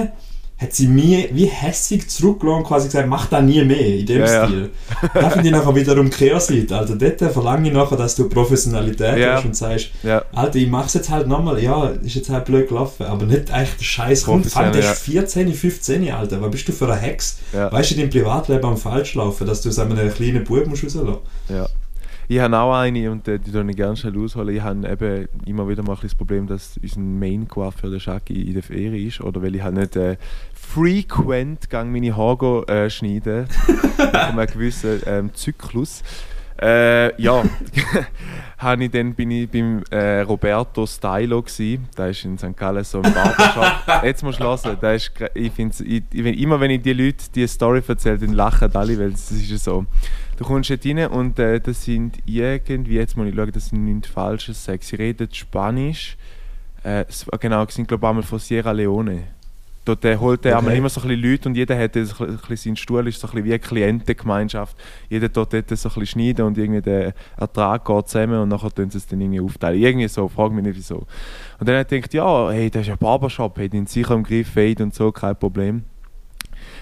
hat sie mir wie hässig zurückgelassen und quasi gesagt, mach da nie mehr, in dem Ja, ja. Stil. Da finde ich nachher wiederum Kehrseite. Also dort verlange ich nachher, dass du Professionalität Ja. hast und sagst, Ja. Alter, ich mach's jetzt halt nochmal, ja, ist jetzt halt blöd gelaufen, aber nicht echt der Scheiß Hund. Vor allem, der ist 14, 15, Alter, was bist du für ein Hex? Ja. Weißt du, in deinem Privatleben am falsch laufen, dass du es einem kleinen Bub musst rauslassen Ja. Ich habe auch eine und die tue ich gerne schnell ausholen. Ich habe eben immer wieder mal das Problem, dass unser main coiffeur der Schaki in der Ferie ist oder weil ich halt nicht äh, frequent gang meine Haare äh, schneiden mit einem gewissen ähm, Zyklus. Äh, ja, ich dann bin ich beim äh, Roberto Stylo gsi. Der ist in St. Gallen so ein Barbershop. Jetzt musst du hören, der ist, ich find's, ich, ich, wenn- immer wenn ich die Leute diese Story erzähle, dann lachen alle, weil es ist ja so. Du kommst dort rein und äh, das sind irgendwie, jetzt muss ich schauen, dass ich nichts Falsches sage. Sie reden Spanisch. Äh, genau, sie sind glaube ich einmal von Sierra Leone. Dort äh, holt er Okay. immer so ein bisschen Leute und jeder hat so ein bisschen seinen Stuhl, ist so ein bisschen wie eine Klientengemeinschaft. Jeder dort dort so ein bisschen schneiden und irgendwie der Ertrag geht zusammen und nachher tun sie es dann irgendwie aufteilen. Irgendwie so, frag mich nicht wieso. Und dann hat er gedacht, ja, hey, das ist ein Barbershop, hey, den sicher im Griff, Fade und so, kein Problem.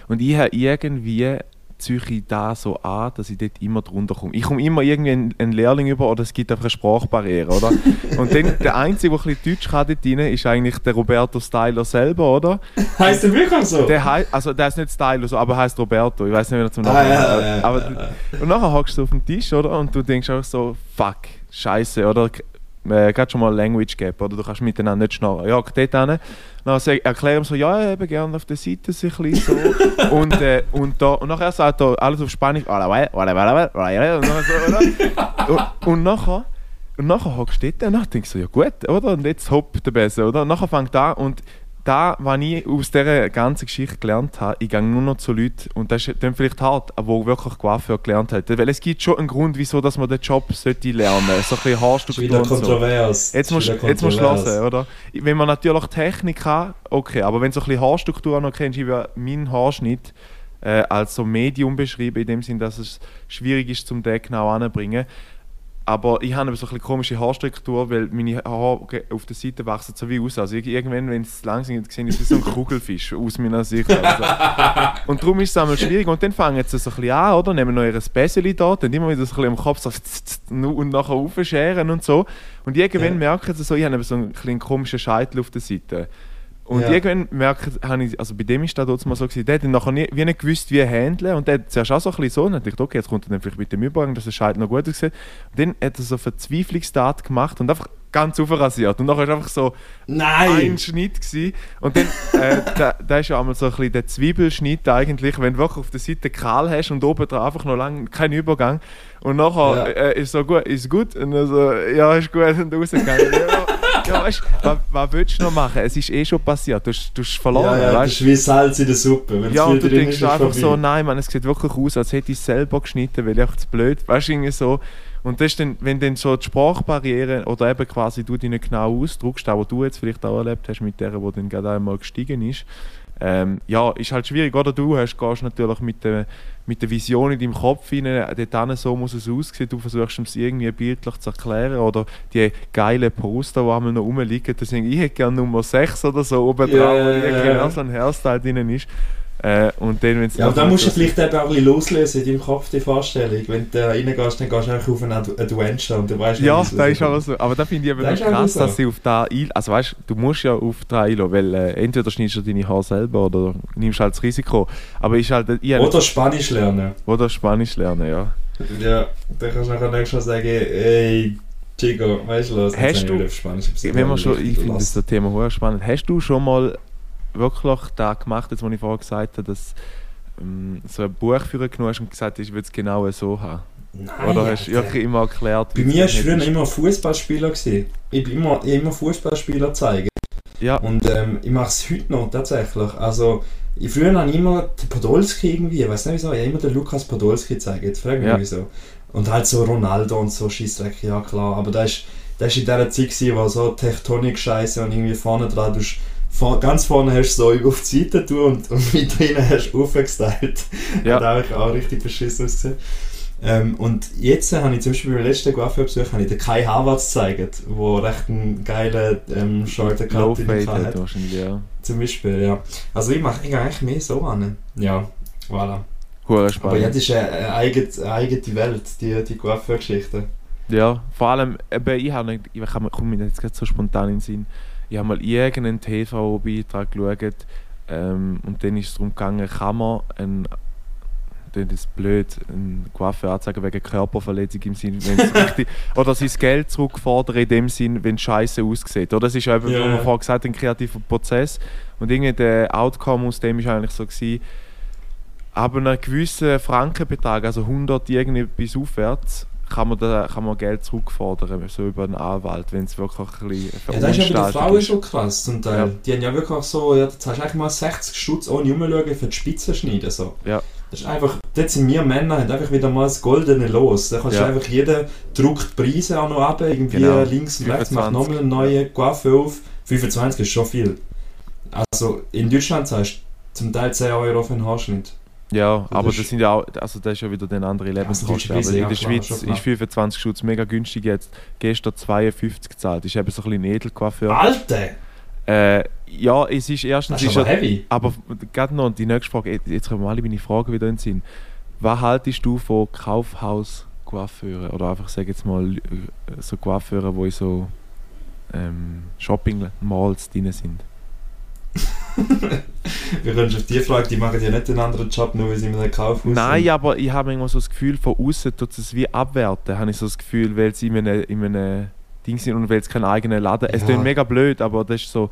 Und ich habe irgendwie ziehe ich da so an, dass ich dort immer drunter komme. Ich komme immer irgendwie einen, einen Lehrling über oder es gibt einfach eine Sprachbarriere, oder? Und dann, der Einzige, der ein bisschen Deutsch kann dort rein, ist eigentlich der Roberto Styler selber, oder? Heißt der wirklich so? Der hei- also der ist nicht Styler, so, aber heißt Roberto. Ich weiß nicht, wie er zum Ah, Namen hat. ja, ja, aber, ja, Und nachher hockst du auf dem Tisch, oder? Und du denkst auch so, fuck, scheiße, oder? Äh, gerade schon mal Language Gap, oder? Du kannst miteinander nicht schnarren. Ja, dort hin. Dann sag- erklär ihm so, ja, eben gerne auf der Seite sich ein bisschen so. und, äh, und, da, und nachher sagt er alles auf Spanisch. Und nachher so, oder? Und, und nachher, und nachher hockst du dort und dann denkst du ja gut, oder? Und jetzt hopp der Beste, oder? Und nachher fängt an und da, was ich aus dieser ganzen Geschichte gelernt habe, ich gehe nur noch zu Leuten, und das ist dann vielleicht hart, aber wirklich Coiffeur gelernt hat. Weil es gibt schon einen Grund, wieso dass man den Job sollte lernen sollte. So ein bisschen Haarstruktur und so. kontrovers. Jetzt Ist musst, jetzt musst du hören, oder? Wenn man natürlich Technik hat, okay, aber wenn du so ein bisschen Haarstruktur noch kennst, ich würde meinen Haarschnitt äh, als so Medium beschreiben, in dem Sinn, dass es schwierig ist, zum den genau anzubringen. Aber ich habe so ein bisschen komische Haarstruktur, weil meine Haare auf der Seite wachsen so wie aus. Also irgendwann, wenn es lang sind, sehe ich wie so ein Kugelfisch aus meiner Sicht. Also. Und darum ist es einmal schwierig. Und dann fangen sie so ein bisschen an, oder? Nehmen noch ihr Späßeli da, dann immer wieder so ein bisschen am Kopf so und nachher aufscheren und so. Und irgendwann Ja. merken sie so, ich habe so einen kleinen komischen Scheitel auf der Seite. Und Ja. irgendwann merken, habe ich, also bei dem ist das dort mal so gewesen, der hat dann nachher nie, wie nicht gewusst, wie handeln und der hat zuerst auch so ein bisschen so und ich, okay, jetzt kommt er dann vielleicht mit dem Übergang, dass der Scheitel noch gut aussieht. Und dann hat er so Verzweiflungstat gemacht und einfach ganz aufrasiert und nachher ist einfach so Nein! ein Schnitt gewesen. Und dann, äh, da, da ist ja einmal so ein bisschen der Zwiebelschnitt eigentlich, wenn du wirklich auf der Seite kahl hast und oben drauf einfach noch lang kein Übergang. Und nachher Ja. äh, ist so gut, ist gut. Und dann so, ja, ist gut und rausgegangen. Ja, weißt was, was willst du noch machen? Es ist eh schon passiert. Du hast, du hast verloren, ja, ja, das weißt ist wie Salz in der Suppe. Wenn ja, und du denkst ist, einfach so, nein, man, es sieht wirklich aus, als hätte ich es selber geschnitten, weil ich zu blöd, weißt du, irgendwie so. Und das ist dann, wenn dann so die Sprachbarriere oder eben quasi du dich nicht genau ausdrückst, auch was du jetzt vielleicht auch erlebt hast mit der, die dann gerade einmal gestiegen ist, ähm, ja, ist halt schwierig, oder? Du hast, gehst natürlich mit der, mit der Vision in deinem Kopf rein, dort so muss es aussehen, du versuchst es irgendwie bildlich zu erklären oder die geile Poster, die einmal noch rumliegen, da sagen, ich hätte gerne Nummer 6 oder so oben drauf, ja, wo ja, genau ja. so ein Hairstyle drin ist. Äh, und dann, wenn's Ja, aber nachher da musst du vielleicht eben auch ein bisschen loslösen in deinem Kopf, die Vorstellung. Wenn du da reingehst, dann gehst du einfach auf einen Ad- Adventure und du weißt Ja, nicht, da ist auch so. Aber da finde ich eben Das krass, so. dass sie auf da ein... Also weißt du, du musst ja auf da einlassen, weil äh, entweder schneidest du deine Haare selber oder nimmst halt das Risiko. Aber ist halt... Ich Oder Spanisch lernen. oder Spanisch lernen, ja. Ja, dann kannst du nachher nächstes Mal sagen, ey, Chico, weißt du was? Hast du- ich Spanisch Wenn schon, ich finde das Thema hoch spannend. Hast du schon mal wirklich da gemacht, jetzt, was ich vorher gesagt habe, dass ähm, so ein Buch für genommen hast und gesagt hast, ich will es genau so haben? Nein, Oder hast du wirklich immer erklärt, Bei mir war es früher immer Fußballspieler. gewesen. Ich bin immer, ich immer Fußballspieler gezeigt. Ja, Und ähm, ich mache es heute noch tatsächlich. Also, ich, früher habe ich immer den Podolski irgendwie, ich weiß nicht wieso, ich habe immer den Lukas Podolski gezeigt. Jetzt frage ich mich Ja. wieso. Und halt so Ronaldo und so Scheissdreck, ja klar. Aber das ist, das ist in dieser Zeit, gewesen, wo so Tektonik-Scheiße und irgendwie vorne dran, du ganz vorne hast du so auf die Seite tun und, und mit drinnen hast du aufgestylt. Ja. Hat eigentlich auch richtig beschissen ausgesehen. Ähm, und jetzt äh, habe ich zum Beispiel beim letzten ich den Kai Havertz gezeigt, der recht einen geilen ähm, Shorter Low Cut drin Fade hat. wahrscheinlich, ja. Zum Beispiel, ja. Also ich mache eigentlich mehr so an. Ja, voilà. Hure Aber spannend. das ist eine, eine, eigene, eine eigene Welt, die, die Coiffeur-Geschichte. Ja, vor allem, eben, ich habe nicht, ich komme mir jetzt gerade so spontan in den Sinn, ich habe mal irgendeinen TV-Beitrag geschaut ähm, und dann ist es darum gegangen, kann man ein dann ist blöd, einen Coiffeur anzeigen wegen Körperverletzung im Sinn, wenn es richtig, oder sein Geld zurückfordern in dem Sinn, wenn es scheiße aussieht. Oder das ist eben, Ja, wie ja. vorher gesagt haben, ein kreativer Prozess und irgendwie der Outcome aus dem ist eigentlich so gewesen, aber einen gewissen Frankenbetrag, also 100 irgendwie bis aufwärts, kann man, da, kann man Geld zurückfordern, so über einen Anwalt, wenn es wirklich ein bisschen Ja, das ist ja bei Frauen ist. schon krass zum Teil. Ja. Die haben ja wirklich so, ja, jetzt hast du eigentlich mal 60 Stutz ohne umschauen für die Spitze schneiden. So. Ja. Das ist einfach, dort sind wir Männer, haben einfach wieder mal das goldene Los. Da kannst Ja. du einfach, jeder druckt Preise auch noch ab, irgendwie Genau. links und rechts, macht 25. nochmal eine neue Coiffeur auf. 25 ist schon viel. Also in Deutschland zahlst du zum Teil 10 Euro für einen Haarschnitt. Ja, Das aber das sind ja auch, also das ist ja wieder eine andere Lebenskosten. Preise, in der Schweiz klar. ist 25 Schutz mega günstig jetzt. Gestern 52 gezahlt. Ist eben so ein bisschen ein Edelcoiffeur. Alter! Äh, ja, es ist erstens... Das ist ist aber ja- heavy. Aber gerade noch die nächste Frage, jetzt- kommen alle meine Fragen wieder in den Sinn. Was haltest du von Kaufhaus-Coiffeuren? Oder einfach, sag jetzt mal, äh, so Coiffeuren, die in so ähm, Shopping-Malls drin sind? Wir können auf die Frage, die machen ja nicht einen anderen Job, nur weil sie in einem Kaufhaus Nein, sind. aber ich habe manchmal so das Gefühl, von außen tut es wie abwerten, habe ich so das Gefühl, weil sie in einem, in einem Ding sind und weil es keinen eigenen Laden Es Ja. klingt mega blöd, aber das ist so...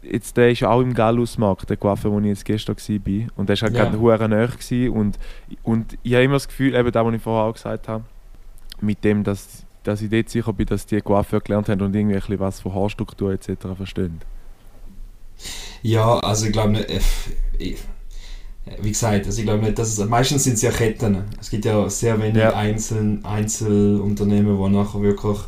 Jetzt, der ist auch im Gallusmarkt, der Coiffeur, wo ich jetzt gestern war. Und der war halt Ja. gerade hure nahe. gewesen Und, und ich habe immer das Gefühl, eben das, was ich vorher auch gesagt habe, mit dem, dass, dass ich dort sicher bin, dass die Coiffeur gelernt haben und irgendwie ein bisschen was von Haarstruktur etc. verstehen. Ja, also ich glaube nicht. äh, wie gesagt, also ich glaube nicht, dass es, meistens sind es ja Ketten. Es gibt ja sehr wenig Ja. Einzel, Einzelunternehmen, die nachher wirklich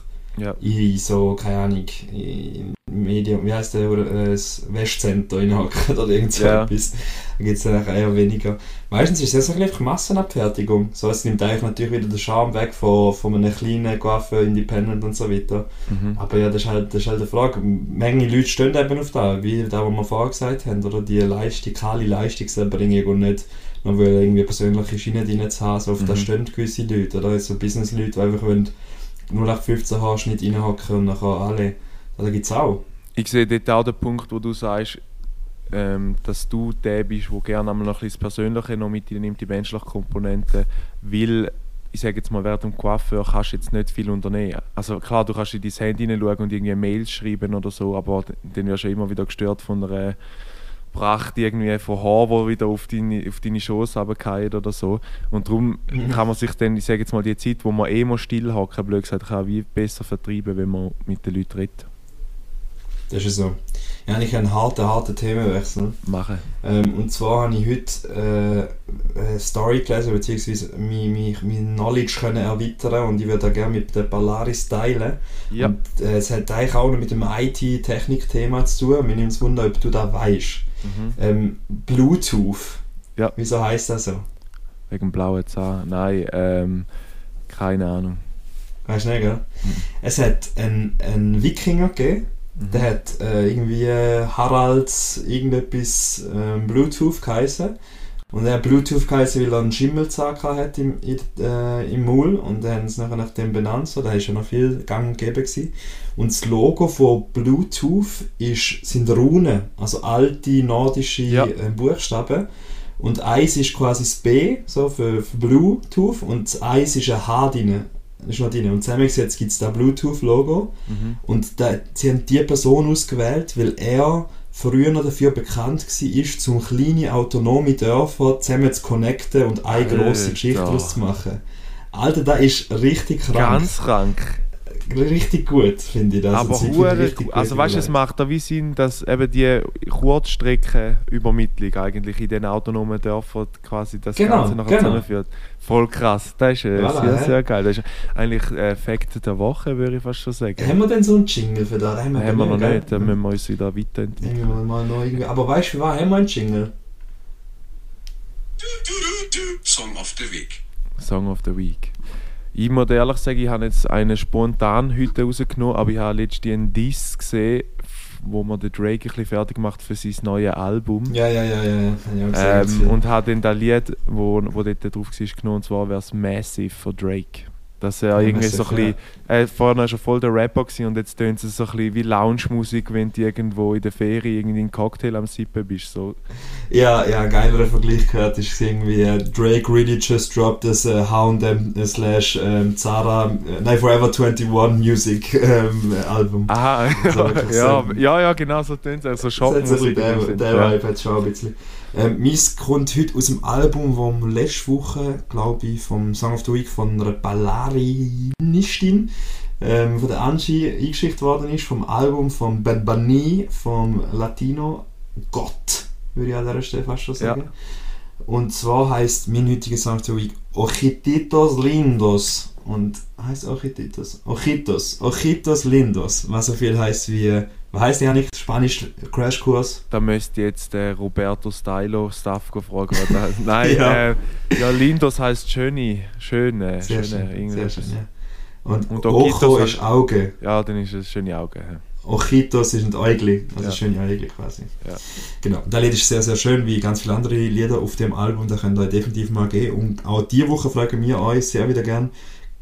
Ja. in so, keine Ahnung, in Medium, wie heißt der, äh, das Westcenter reinhacken oder irgend so Ja. etwas. Da gibt es dann eher weniger. Meistens ist es einfach Massenabfertigung. So, es nimmt eigentlich natürlich wieder den Charme weg von, von einem kleinen Coiffeur, Independent und so weiter. Mhm. Aber ja, das ist halt, das ist halt die Frage. Menge Leute stehen eben auf da, wie da, was wir vorher gesagt haben, oder die Leistung, kahle Leistungserbringung und nicht man will irgendwie persönliche Schiene drin zu haben, so auf Mhm. das stehen gewisse Leute, oder? So Business-Leute, die einfach wollen, nur nach 15 Haarschnitt reinhacken und nachher alle. Da gibt es auch. Ich sehe dort auch den Punkt, wo du sagst, ähm, dass du der bist, der gerne einmal noch ein das Persönliche noch mit nimmt, die menschliche Komponente, weil ich sage jetzt mal, während dem Coiffeur kannst du jetzt nicht viel unternehmen. Also klar, du kannst in dein Handy hineinschauen und irgendwie Mails schreiben oder so, aber dann wirst du immer wieder gestört von einer Pracht irgendwie von Haar, wo wieder auf deine, auf deine Schoß runterfallen oder so. Und darum Mhm. kann man sich dann, ich sage jetzt mal, die Zeit, wo man eh mal stillhaken, blöd gesagt, kann wie besser vertreiben, wenn man mit den Leuten redet. Das ist so. Ja, ich einen harten, harten Themenwechsel. Machen. Ähm, und zwar habe ich heute äh, eine Story gelesen, beziehungsweise mein, mein, mein Knowledge können erweitern und ich würde da gerne mit der Polaris teilen. Ja. Und äh, es hat eigentlich auch noch mit dem IT-Technik-Thema zu tun. Mir nimmt es Wunder, ob du das weißt. Mhm. Ähm, Bluetooth. Ja. Wieso heißt das so? Wegen blauen Zahn. Nein, ähm, keine Ahnung. Weißt du nicht, gell? Es hat einen, einen Wikinger gegeben, Mhm. der hat äh, irgendwie Harald irgendetwas ähm, Bluetooth geheißen. Und er hat Bluetooth geheißen, weil er einen Schimmelzahn gehabt hat im, in, äh, im Maul. Und dann haben sie nachher nach dem benannt. So, da war ja noch viel gang und gäbe. Gewesen. Und das Logo von Bluetooth ist, sind Runen, also alte nordische Ja. äh, Buchstaben. Und eins ist quasi das B, so für, für Bluetooth, und das eins ist ein H drin. Ist noch drin. Und zusammengesetzt gibt es da Bluetooth-Logo. Mhm. Und da, sie haben diese Person ausgewählt, weil er früher noch dafür bekannt war, um kleine autonome Dörfer zusammen zu connecten und eine grosse. Geschichte daraus zu machen. Alter, das ist richtig krank. Ganz krank. Richtig gut, finde ich das. Aber hure richtig gut. Also gut weißt du, es macht da wie Sinn, dass eben die Kurzstreckenübermittlung eigentlich in den autonomen Dörfern quasi das Genau, Ganze nachher genau. zusammenführt. Voll krass. Das ist äh, Voilà, sehr, hä? sehr geil. Das ist eigentlich äh, Fact der Woche, würde ich fast schon sagen. Haben wir denn so einen Jingle für das? Haben wir, Haben wir noch gell? nicht, da müssen wir uns wieder weiterentwickeln. Irgendwann mal noch irgendwie. Aber weißt du, was haben wir einen Jingle? Song of the Week. Song of the Week. Ich muss ehrlich sagen, ich habe jetzt einen spontan heute rausgenommen, aber ich habe letztens einen Diss gesehen, wo man den Drake ein bisschen fertig macht für sein neues Album. Ja, ja, ja, ja. ja. Ähm, und habe dann das Lied, wo, wo dort drauf war, genommen, und zwar wäre es Massive von Drake. Dass er Ja, irgendwie so ein bisschen, äh, vorher er schon voll der Rapper gewesen, und jetzt tönt es so ein bisschen wie Lounge-Musik, wenn du irgendwo in der Ferien irgendwie einen Cocktail am Sippen bist. So. Ja, ja, ein geilerer Vergleich gehört ist irgendwie äh, Drake really just dropped das äh, H&M äh, slash ähm, Zara, nein, Forever 21 Music ähm, äh, Album. Aha, So ja, ja, ja, genau so tönt es. Also Shopmusik. der, Sinn. der Ja. Vibe hat schon ein bisschen. Ähm, meins kommt heute aus dem Album, am letzte Woche, glaube ich, vom Song of the Week von einer Ballarinistin, ähm, von der Angie eingeschickt worden ist, vom Album von Ben Bunny, vom Latino Gott, würde ich an dieser Stelle fast schon sagen. Und zwar heißt mein heutiger Song der Week Ojititos Lindos. Und heißt Ojititos? Ojitos. Ojitos Lindos. Was so viel heißt wie. Was heißt ja nicht Spanisch Crashkurs? Da müsste jetzt äh, Roberto Stylo Staff fragen. Nein, Ja. Äh, ja, Lindos heißt schöne, schöne, Sehr schöne, schön. Sehr schön, ja. Und, Und Ojitos ist Auge. Ja, dann ist es schöne Augen. ja. Ist ein Äugli. Also Ja. schöne Äugli quasi. Ja. Genau. Das Lied ist sehr, sehr schön, wie ganz viele andere Lieder auf dem Album. Da könnt ihr euch definitiv mal gehen. Und auch diese Woche fragen wir euch sehr wieder gern,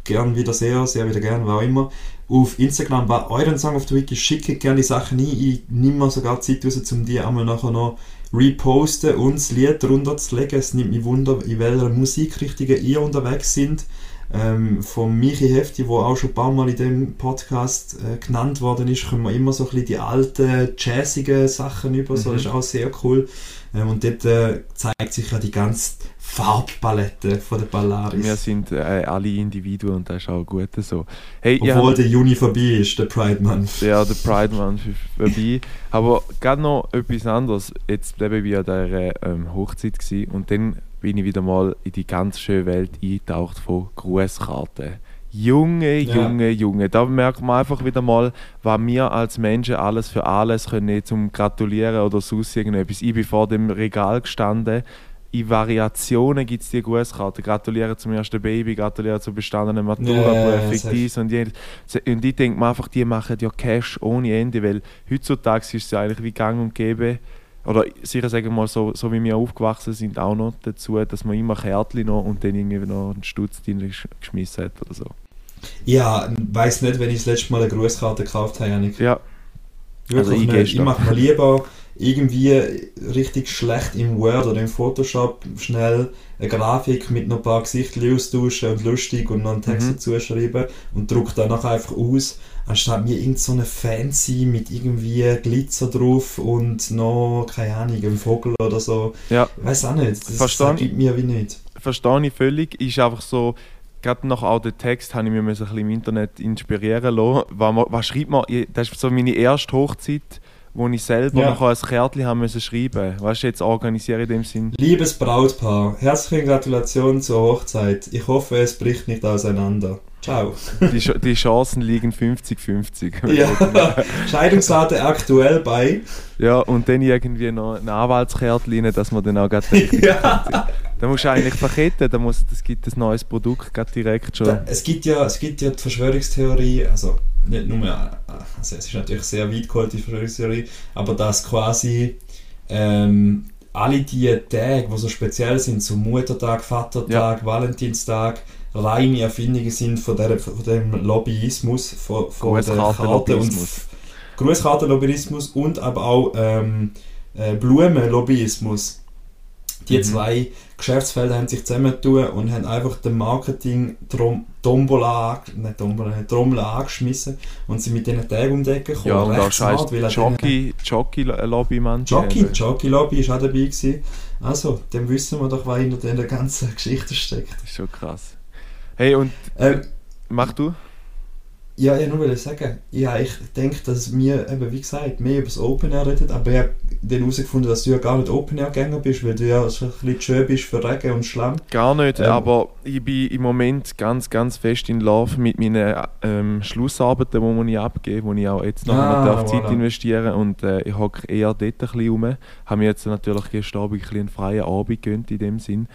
gern wieder sehr, sehr wieder gern, war auch immer, auf Instagram bei euren Song auf der Wiki. Schickt gerne die Sachen ein. Ich nehme mir sogar Zeit raus, um die einmal nachher noch reposten und das Lied drunter zu legen. Es nimmt mich wunder, in welcher Musikrichtung ihr unterwegs sind. Ähm, von Michi Hefti, wo auch schon ein paar Mal in dem Podcast äh, genannt worden ist, kommen wir immer so ein bisschen die alten, jazzigen Sachen über, so, Mhm. das ist auch sehr cool. Ähm, und dort äh, zeigt sich ja die ganze Farbpalette von der Ballaris. Wir sind äh, alle Individuen und das ist auch gut so. Hey, Obwohl habt- der Juni vorbei ist, der Pride Month. Ja, der Pride Month ist vorbei. Aber gerade noch etwas anderes. Jetzt eben wie an dieser ähm, Hochzeit gewesen, und dann bin ich wieder mal in die ganz schöne Welt eingetaucht von Grußkarten. Junge, Ja. Junge, Junge. Da merkt man einfach wieder mal, was wir als Menschen alles für alles können, zum Gratulieren oder sonst irgendetwas. Ich bin vor dem Regal gestanden. In Variationen gibt es die Grußkarten. Gratulieren zum ersten Baby, gratulieren zur bestandenen Matura, Ja, ja, ja, Prüfung, safe. dies und jenes. Und ich denke mir einfach, die machen ja Cash ohne Ende, weil heutzutage ist es ja eigentlich wie gang und gäbe, oder sicher sagen wir mal so, so wie wir aufgewachsen sind, auch noch dazu, dass man immer Kärtchen noch und dann irgendwie noch einen Stutz geschmissen hat oder so. Ja, weiß nicht, wenn ich das letzte Mal eine Grußkarte gekauft habe, Janik. Ja, Wirklich Also ich nicht. Ich mache mir lieber irgendwie richtig schlecht im Word oder im Photoshop schnell eine Grafik mit noch ein paar Gesichter austauschen und lustig und noch einen Text Mhm. dazu schreiben und druck danach einfach aus, anstatt mir irgend so eine Fancy mit irgendwie Glitzer drauf und noch, keine Ahnung, ein Vogel oder so. ja. Ich weiß auch nicht. Das, Verstehe das gibt mir wie nicht. verstehe ich völlig. Ist einfach so, gerade nach auch den Text habe ich müssen ein bisschen im Internet inspirieren lassen. Was, was schreibt man? Das ist so meine erste Hochzeit, wo ich selber Ja. noch ein Kärtchen haben müssen schreiben. Weißt du, jetzt organisiere in dem Sinn. Liebes Brautpaar, herzliche Gratulation zur Hochzeit. Ich hoffe, es bricht nicht auseinander. Ciao. Die, Ch- die Chancen liegen 50-50. Ja, Scheidungsrate aktuell bei. Ja, und dann irgendwie noch ein Anwaltskärtchen, dass man dann auch gerade richtig Ja. Da musst du eigentlich verketten, da muss, das gibt ein neues Produkt gerade direkt schon. Da, es, gibt ja, es gibt ja die Verschwörungstheorie, also nicht nur, also es ist natürlich sehr weit geholt, die Verschwörungstheorie, aber dass quasi ähm, alle die Tage, die so speziell sind, so Muttertag, Vatertag, Valentinstag, reine Erfindungen sind von, der, von dem Lobbyismus, von, von der Karte und. Grußkartenlobbyismus und aber auch ähm, äh, Blumenlobbyismus. Die Mhm. zwei Geschäftsfelder haben sich zusammentun und haben einfach den Marketing Trom Tombola, nicht Tombola, Trommel angeschmissen und sind mit diesen Tagen um die Ecke gekommen. Ja, und an denen- Jockey, Jockey Lobby manche. Jockey. Jockey Lobby ist auch dabei gewesen. Also, dann wissen wir doch, was hinter dieser ganzen Geschichte steckt. Das ist schon krass. Hey, und Ähm, mach du? Ja, ich nur sagen, ja, ich denke, dass wir, eben, wie gesagt, mehr über das Open Air reden, aber ich habe dann herausgefunden, dass du ja gar nicht Open Air Gänger bist, weil du ja so ein bisschen schön bist für Regen und Schlamm. Gar nicht, Ähm. aber ich bin im Moment ganz, ganz fest in Love mit meinen ähm, Schlussarbeiten, die ich abgebe, wo ich auch jetzt noch Ah, Zeit voilà. investieren und äh, ich hocke eher dort ein bisschen rum. Habe mir jetzt natürlich gestern Abend ein bisschen einen freien Abend gegönnt in dem Sinn.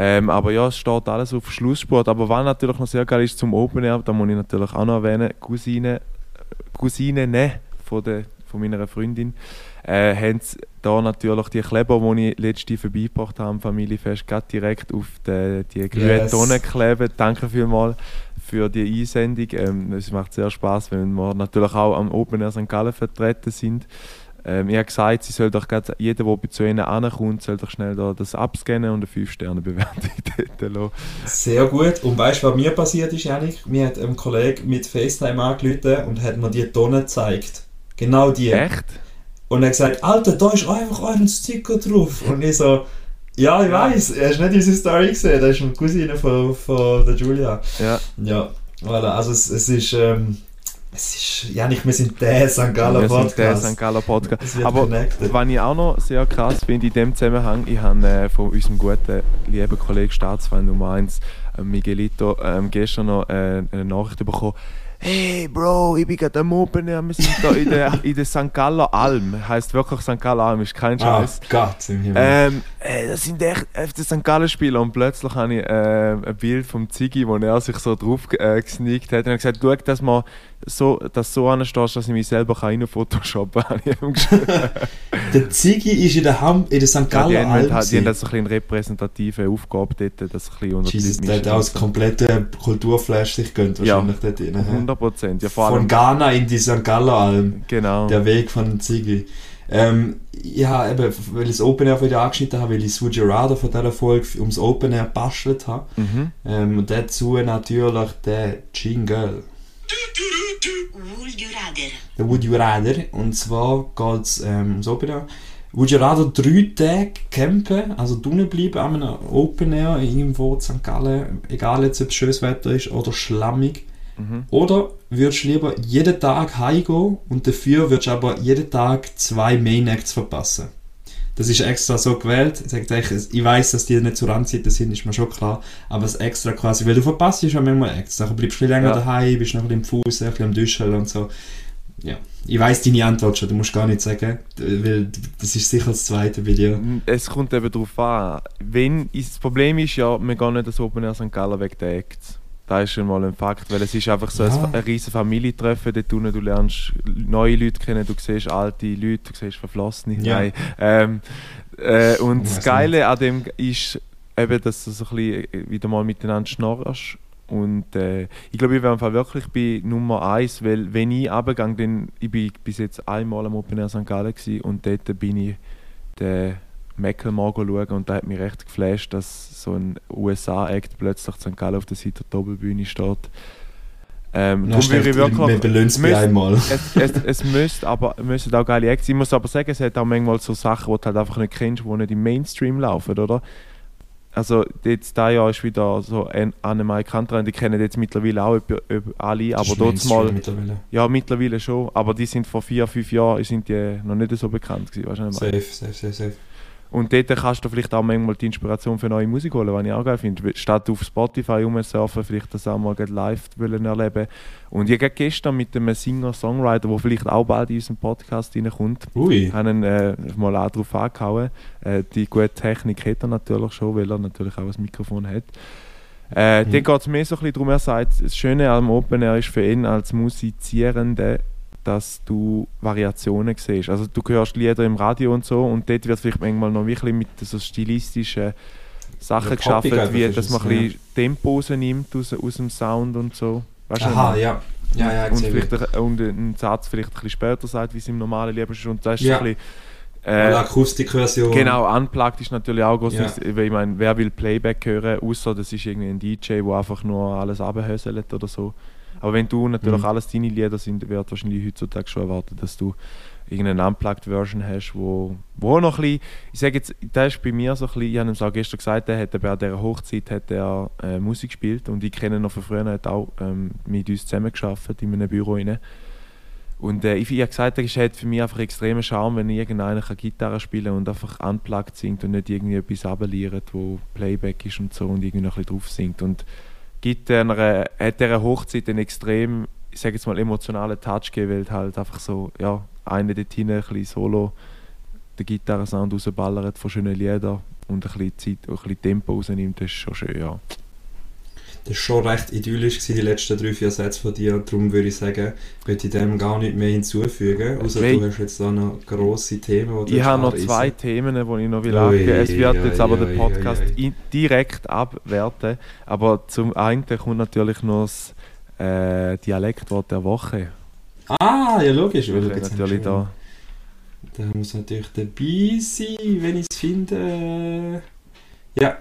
Ähm, aber ja, es steht alles auf Schlusssport. Aber was natürlich noch sehr geil ist zum Open Air, da muss ich natürlich auch noch erwähnen, Cousine, Cousinen von, der, von meiner Freundin, äh, haben da natürlich die Kleber, die ich letzte vorbeigebracht habe am Familienfest, gerade direkt auf die, die grünen Yes. Tonnen kleben. Danke vielmals für die Einsendung. Ähm, es macht sehr Spaß, wenn wir natürlich auch am Open Air St. Gallen vertreten sind. Ähm, ich habe gesagt, sie soll doch grad, jeder, der zu ihnen ankommt, soll doch schnell da das abscannen und eine 5-Sterne-Bewertung dort lassen. Sehr gut. Und weißt du, was mir passiert ist, Janik? Mir hat ein Kollege mit FaceTime angerufen und hat mir die Tonne gezeigt. Genau die. Echt? Und er hat gesagt, Alter, da ist einfach euren Sticker drauf. Und ich so, ja, ich weiß, er hast nicht unsere Story gesehen, das ist eine Cousine von, von der Julia. Ja. Ja, voilà, also es, es ist, ähm, Es ist, Janik, wir sind der St. Galler Wir Podcast. sind der St. Galler Podcast. Aber connected. was ich auch noch sehr krass finde in dem Zusammenhang, ich habe äh, von unserem guten, lieben Kollegen Staatsfeind Nummer 1, äh, Miguelito, ähm, gestern noch äh, eine Nachricht bekommen. Hey Bro, ich bin gerade am Open Air, wir sind da in der, in der St. Galler Alm. Heißt wirklich St. Galler Alm, ist kein Ah, Scheiß. Gott im Himmel. Ähm, äh, das sind echt FC St. Gallen Spieler und plötzlich habe ich äh, ein Bild vom Ziggy, wo er sich so drauf äh, gesneakt hat und hat gesagt, schau, dass man so, dass so anstehst, dass ich mich selber rein photoshoppen kann. der Ziggy ist in der, Ham in der St. Ja, die, haben, halt, die haben das so ein bisschen eine repräsentative Aufgabe dort, das ein bisschen unter Jesus, der hat auch das komplette Kulturflash sich gönnt Ja. wahrscheinlich dort drin. so. hä? 100 Prozent, ja Von. Ghana in die St. Galler Alm. Genau. Der Weg von Ziggy. Ähm, ja, eben, weil ich das Open Air wieder angeschnitten habe, weil ich Suji Rada von dieser Folge ums Open Air bastelt habe. Mhm. Ähm, und dazu natürlich der Jingle. Would you rather? Der Would You Rather. Und zwar geht es ähm, ums Open Air. Would You Rather drei Tage campen, also drinnen bleiben an einem Open Air irgendwo in St. Gallen, egal jetzt ob es schönes Wetter ist oder schlammig. Mhm. Oder würdest du lieber jeden Tag heimgehen und dafür würdest du aber jeden Tag zwei Main Acts verpassen? Das ist extra so gewählt. Ich weiß, dass die nicht zur Randzeiten sind, ist mir schon klar. Aber es extra quasi, weil du verpasst ja manchmal Acts. Dann bleibst du bisschen länger Ja. daheim, bist noch ein bisschen im Fuß, ein bisschen am Duschen und so. Ja. Ich weiß deine Antwort schon, du musst gar nicht sagen, weil das ist sicher das Zweite dir. Es kommt eben darauf an. Wenn, das Problem ist ja, wir gehen nicht das Open Air St. Gallen wegen der Acts. Das ist schon mal ein Fakt, weil es ist einfach so Ja. ein, ein riesen Familientreffen dort unten. Du lernst neue Leute kennen, du siehst alte Leute, du siehst Verflossene. Ja. Nein. Ähm, äh, und das Geile an dem ist eben, dass du so ein bisschen wieder mal miteinander schnorrst. Und äh, ich glaube, ich wäre einfach wirklich bei Nummer eins, weil wenn ich runtergehe, dann, ich bin bis jetzt einmal am Open Air St. Gallen und dort bin ich den Macklemore schauen und da hat mich recht geflasht, dass so ein USA-Act plötzlich St. Gallen auf der Seite der Doppelbühne steht. Ähm, darum würde ich wir wirklich... belohnen es einmal. Es, es, es müsste aber müssen auch geile Acts sein. Ich muss aber sagen, es hat auch manchmal so Sachen, die du halt einfach nicht kennst, die nicht im Mainstream laufen, oder? Also jetzt dieses Jahr ist wieder so An- Annemai Kantra, die kennen jetzt mittlerweile auch über, über alle, aber dort mal... Mittlerweile. Ja, mittlerweile schon, aber die sind vor vier, fünf Jahren sind die noch nicht so bekannt gewesen, weißt du, was ich meine? Safe, safe, safe, safe. Und dort kannst du vielleicht auch manchmal die Inspiration für neue Musik holen, was ich auch geil finde. Statt auf Spotify rumsurfen, vielleicht das auch mal live wollen erleben. Und ich habe gestern mit einem Singer-Songwriter, der vielleicht auch bald in unseren Podcast reinkommt, Ui. habe ihn äh, mal auch drauf angehauen. Äh, die gute Technik hat er natürlich schon, weil er natürlich auch ein Mikrofon hat. Äh, Mhm. Dann geht es mehr so ein bisschen darum, er sagt, das Schöne am Open Air ist für ihn als Musizierende, dass du Variationen siehst. Also du hörst Lieder im Radio und so und dort wird vielleicht manchmal noch wirklich mit so stilistischen Sachen Ja, geschaffen, wie dass man ein bisschen Tempo rausnimmt aus, aus dem Sound und so. Weißt du, Aha, meine? ja. Ja, ja, und, vielleicht ein, und einen Satz vielleicht ein bisschen später sagt, wie es im normalen Leben ist. Und das ist Ja. ein bisschen, äh, Akustikversion. Genau, unplugged ist natürlich auch groß. Ja. Weil ich meine, wer will Playback hören, außer das ist irgendwie ein DJ, der einfach nur alles abhöselt oder so. Aber wenn du natürlich Mhm. alles deine Lieder sind, wird wahrscheinlich heutzutage schon erwartet, dass du irgendeine Unplugged-Version hast, wo, wo noch ein bisschen, ich sage jetzt, das ist bei mir so ein bisschen, ich habe ihm es auch gestern gesagt, er hat bei dieser Hochzeit hat er, äh, Musik gespielt und ich kenne ihn noch von früher, er hat auch ähm, mit uns zusammengearbeitet in einem Büro. Rein. Und äh, ich, ich habe gesagt, es hat für mich einfach extremen Charme, wenn irgendeiner kann Gitarre spielen und einfach unplugged singt und nicht irgendwie etwas abeliert, wo Playback ist und so und irgendwie noch ein bisschen drauf singt. Und gibt einer, hat dieser Hochzeit einen extrem, ich sage jetzt mal, emotionalen Touch gegeben, weil halt einfach so, ja, einer dort hinten ein bisschen solo den Gitarrensound rausballert von schönen Liedern und ein bisschen Zeit, ein bisschen Tempo rausnimmt, das ist schon schön, ja. Das war schon recht idyllisch, gewesen, die letzten drei, vier Sätze von dir. Darum würde ich sagen, würde ich dem gar nicht mehr hinzufügen. Außer Weil- du hast jetzt da noch grosse Themen, die du Ich habe noch zwei Themen, die ich noch will Ui, angehen. Es wird ui, jetzt aber ui, den Podcast in- direkt abwerten. Aber zum einen kommt natürlich noch das äh, Dialektwort der Woche. Ah, ja logisch. Weil Das du ist jetzt natürlich da. Da muss natürlich dabei sein, wenn ich es finde. Ja,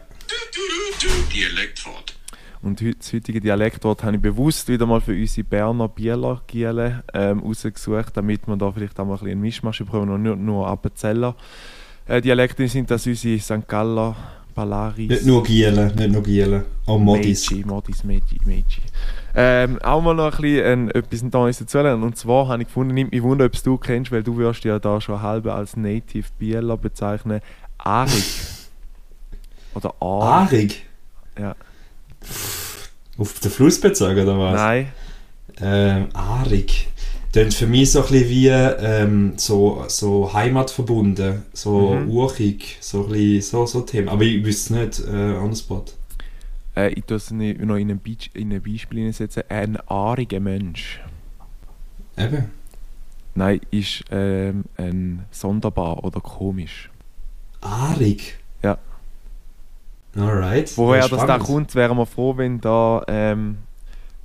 Dialektwort. Und das heutige Dialektwort habe ich bewusst wieder mal für unsere Berner Bieler Giele ähm, rausgesucht, damit wir da vielleicht auch mal ein bisschen einen Mischmasch bekommen und nicht nur Appenzeller. Äh, Dialekte sind das unsere St. Galler, Palaris. nicht nur Gielen, nicht nur Gielen, auch Modis. Meiji, Modis, Meiji, Meiji. Ähm, auch mal noch ein bisschen äh, etwas Neues dazu lernen. Und zwar habe ich gefunden, nimmt mich wunder, ob es du kennst, weil du wirst ja da schon halb als Native Bieler bezeichnen. Arig. Oder Arig. Arig? Ja. Auf den Fluss bezogen, oder was? Nein. Ähm, Arig. Tönt für mich so ein bisschen wie ähm, so, so heimatverbunden, so Mhm. urchig, so ein bisschen so, so Themen. Aber ich wüsste es nicht äh, on the spot. Äh, ich tue es noch in ein, Be in ein Beispiel hineinsetzen. Ein ariger Mensch. Eben. Nein, ist ähm, ein sonderbar oder komisch. Arig. Ja. Alright. Woher Ja, das da kommt, wären wir froh, wenn da ähm,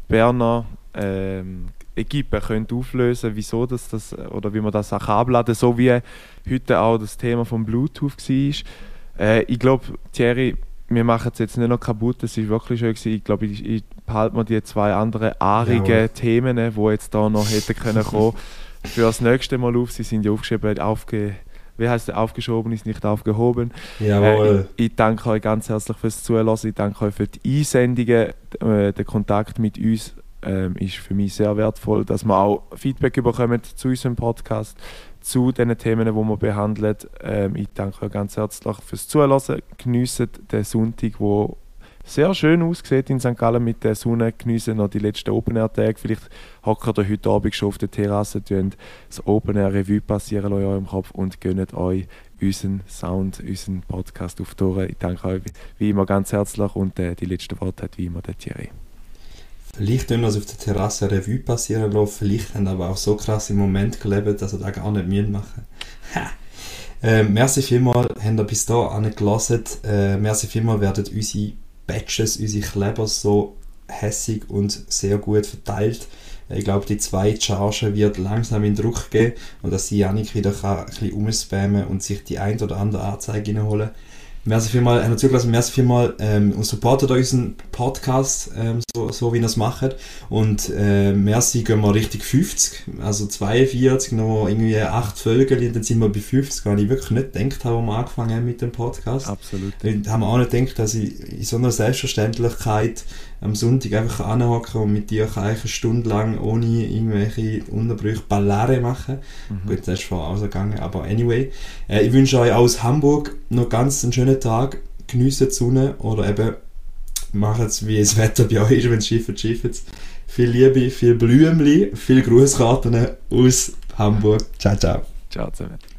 Berner ähm, Equipe könnte auflösen, wieso das, das oder wie man das auch abladen, so wie heute auch das Thema vom Bluetooth war. Äh, ich glaube, Thierry, wir machen es jetzt nicht noch kaputt, es war wirklich schön. Gewesen. Ich glaube, ich, ich behalte mir die zwei anderen arigen Jawohl. Themen, die jetzt da noch hätten können kommen, für das nächste Mal auf. Sie sind ja aufgeschrieben, aufge, wie heißt der, aufgeschoben ist nicht aufgehoben. Jawohl. Äh, ich, ich danke euch ganz herzlich fürs Zuhören. Ich danke euch für die Einsendungen. Äh, der Kontakt mit uns ähm, ist für mich sehr wertvoll, dass wir auch Feedback bekommen zu unserem Podcast, zu den Themen, die wir behandeln. Ähm, ich danke euch ganz herzlich fürs Zuhören. Geniessen den Sonntag, wo sehr schön aussieht in St. Gallen mit der Sonne. Geniessen noch die letzten Open-Air-Tage. Vielleicht hockt ihr heute Abend schon auf der Terrasse, tun das Open-Air-Revue passieren in eurem Kopf und gönnt euch unseren Sound, unseren Podcast auf die Ohren. Ich danke euch wie immer ganz herzlich und äh, die letzte Worte hat wie immer der Thierry. Vielleicht können wir es auf der Terrasse Revue passieren lassen, vielleicht haben aber auch so krasse Momente gelebt, dass ihr das gar nicht müssen machen Ha! ähm, Merci vielmals, habt ihr bis dahin gelassen. Äh, merci vielmals, werden unsere Badges, unsere Kleber so hässig und sehr gut verteilt. Äh, Ich glaube, die zweite Charge wird langsam in Druck gehen und dass sie Janik wieder kann, ein bisschen umspammen und sich die ein oder andere Anzeige reinholen Merci vielmals, habt zugelassen, merci vielmals ähm, und supportet unseren Podcast ähm, so, so, wie ihr es macht. Und äh, merci gehen wir Richtung 50, also 42, noch irgendwie 8 Folgen, und dann sind wir bei 50, weil ich wirklich nicht gedacht habe, als wir angefangen haben mit dem Podcast. Absolut. Ich habe mir auch nicht gedacht, dass ich in so einer Selbstverständlichkeit am Sonntag einfach anhocken und mit dir eine Stunde lang ohne irgendwelche Unterbrüche Ballare machen. Mhm. Gut, das ist vorher ausgegangen, aber anyway. Äh, ich wünsche euch aus Hamburg noch ganz einen schönen Tag. Geniessen die Sonne oder eben macht es, wie das Wetter bei euch ist, wenn es schifft, schifft Viel Liebe, viel Blümli, viel Grußkarten aus Hamburg. Ciao, ciao. Ciao zusammen.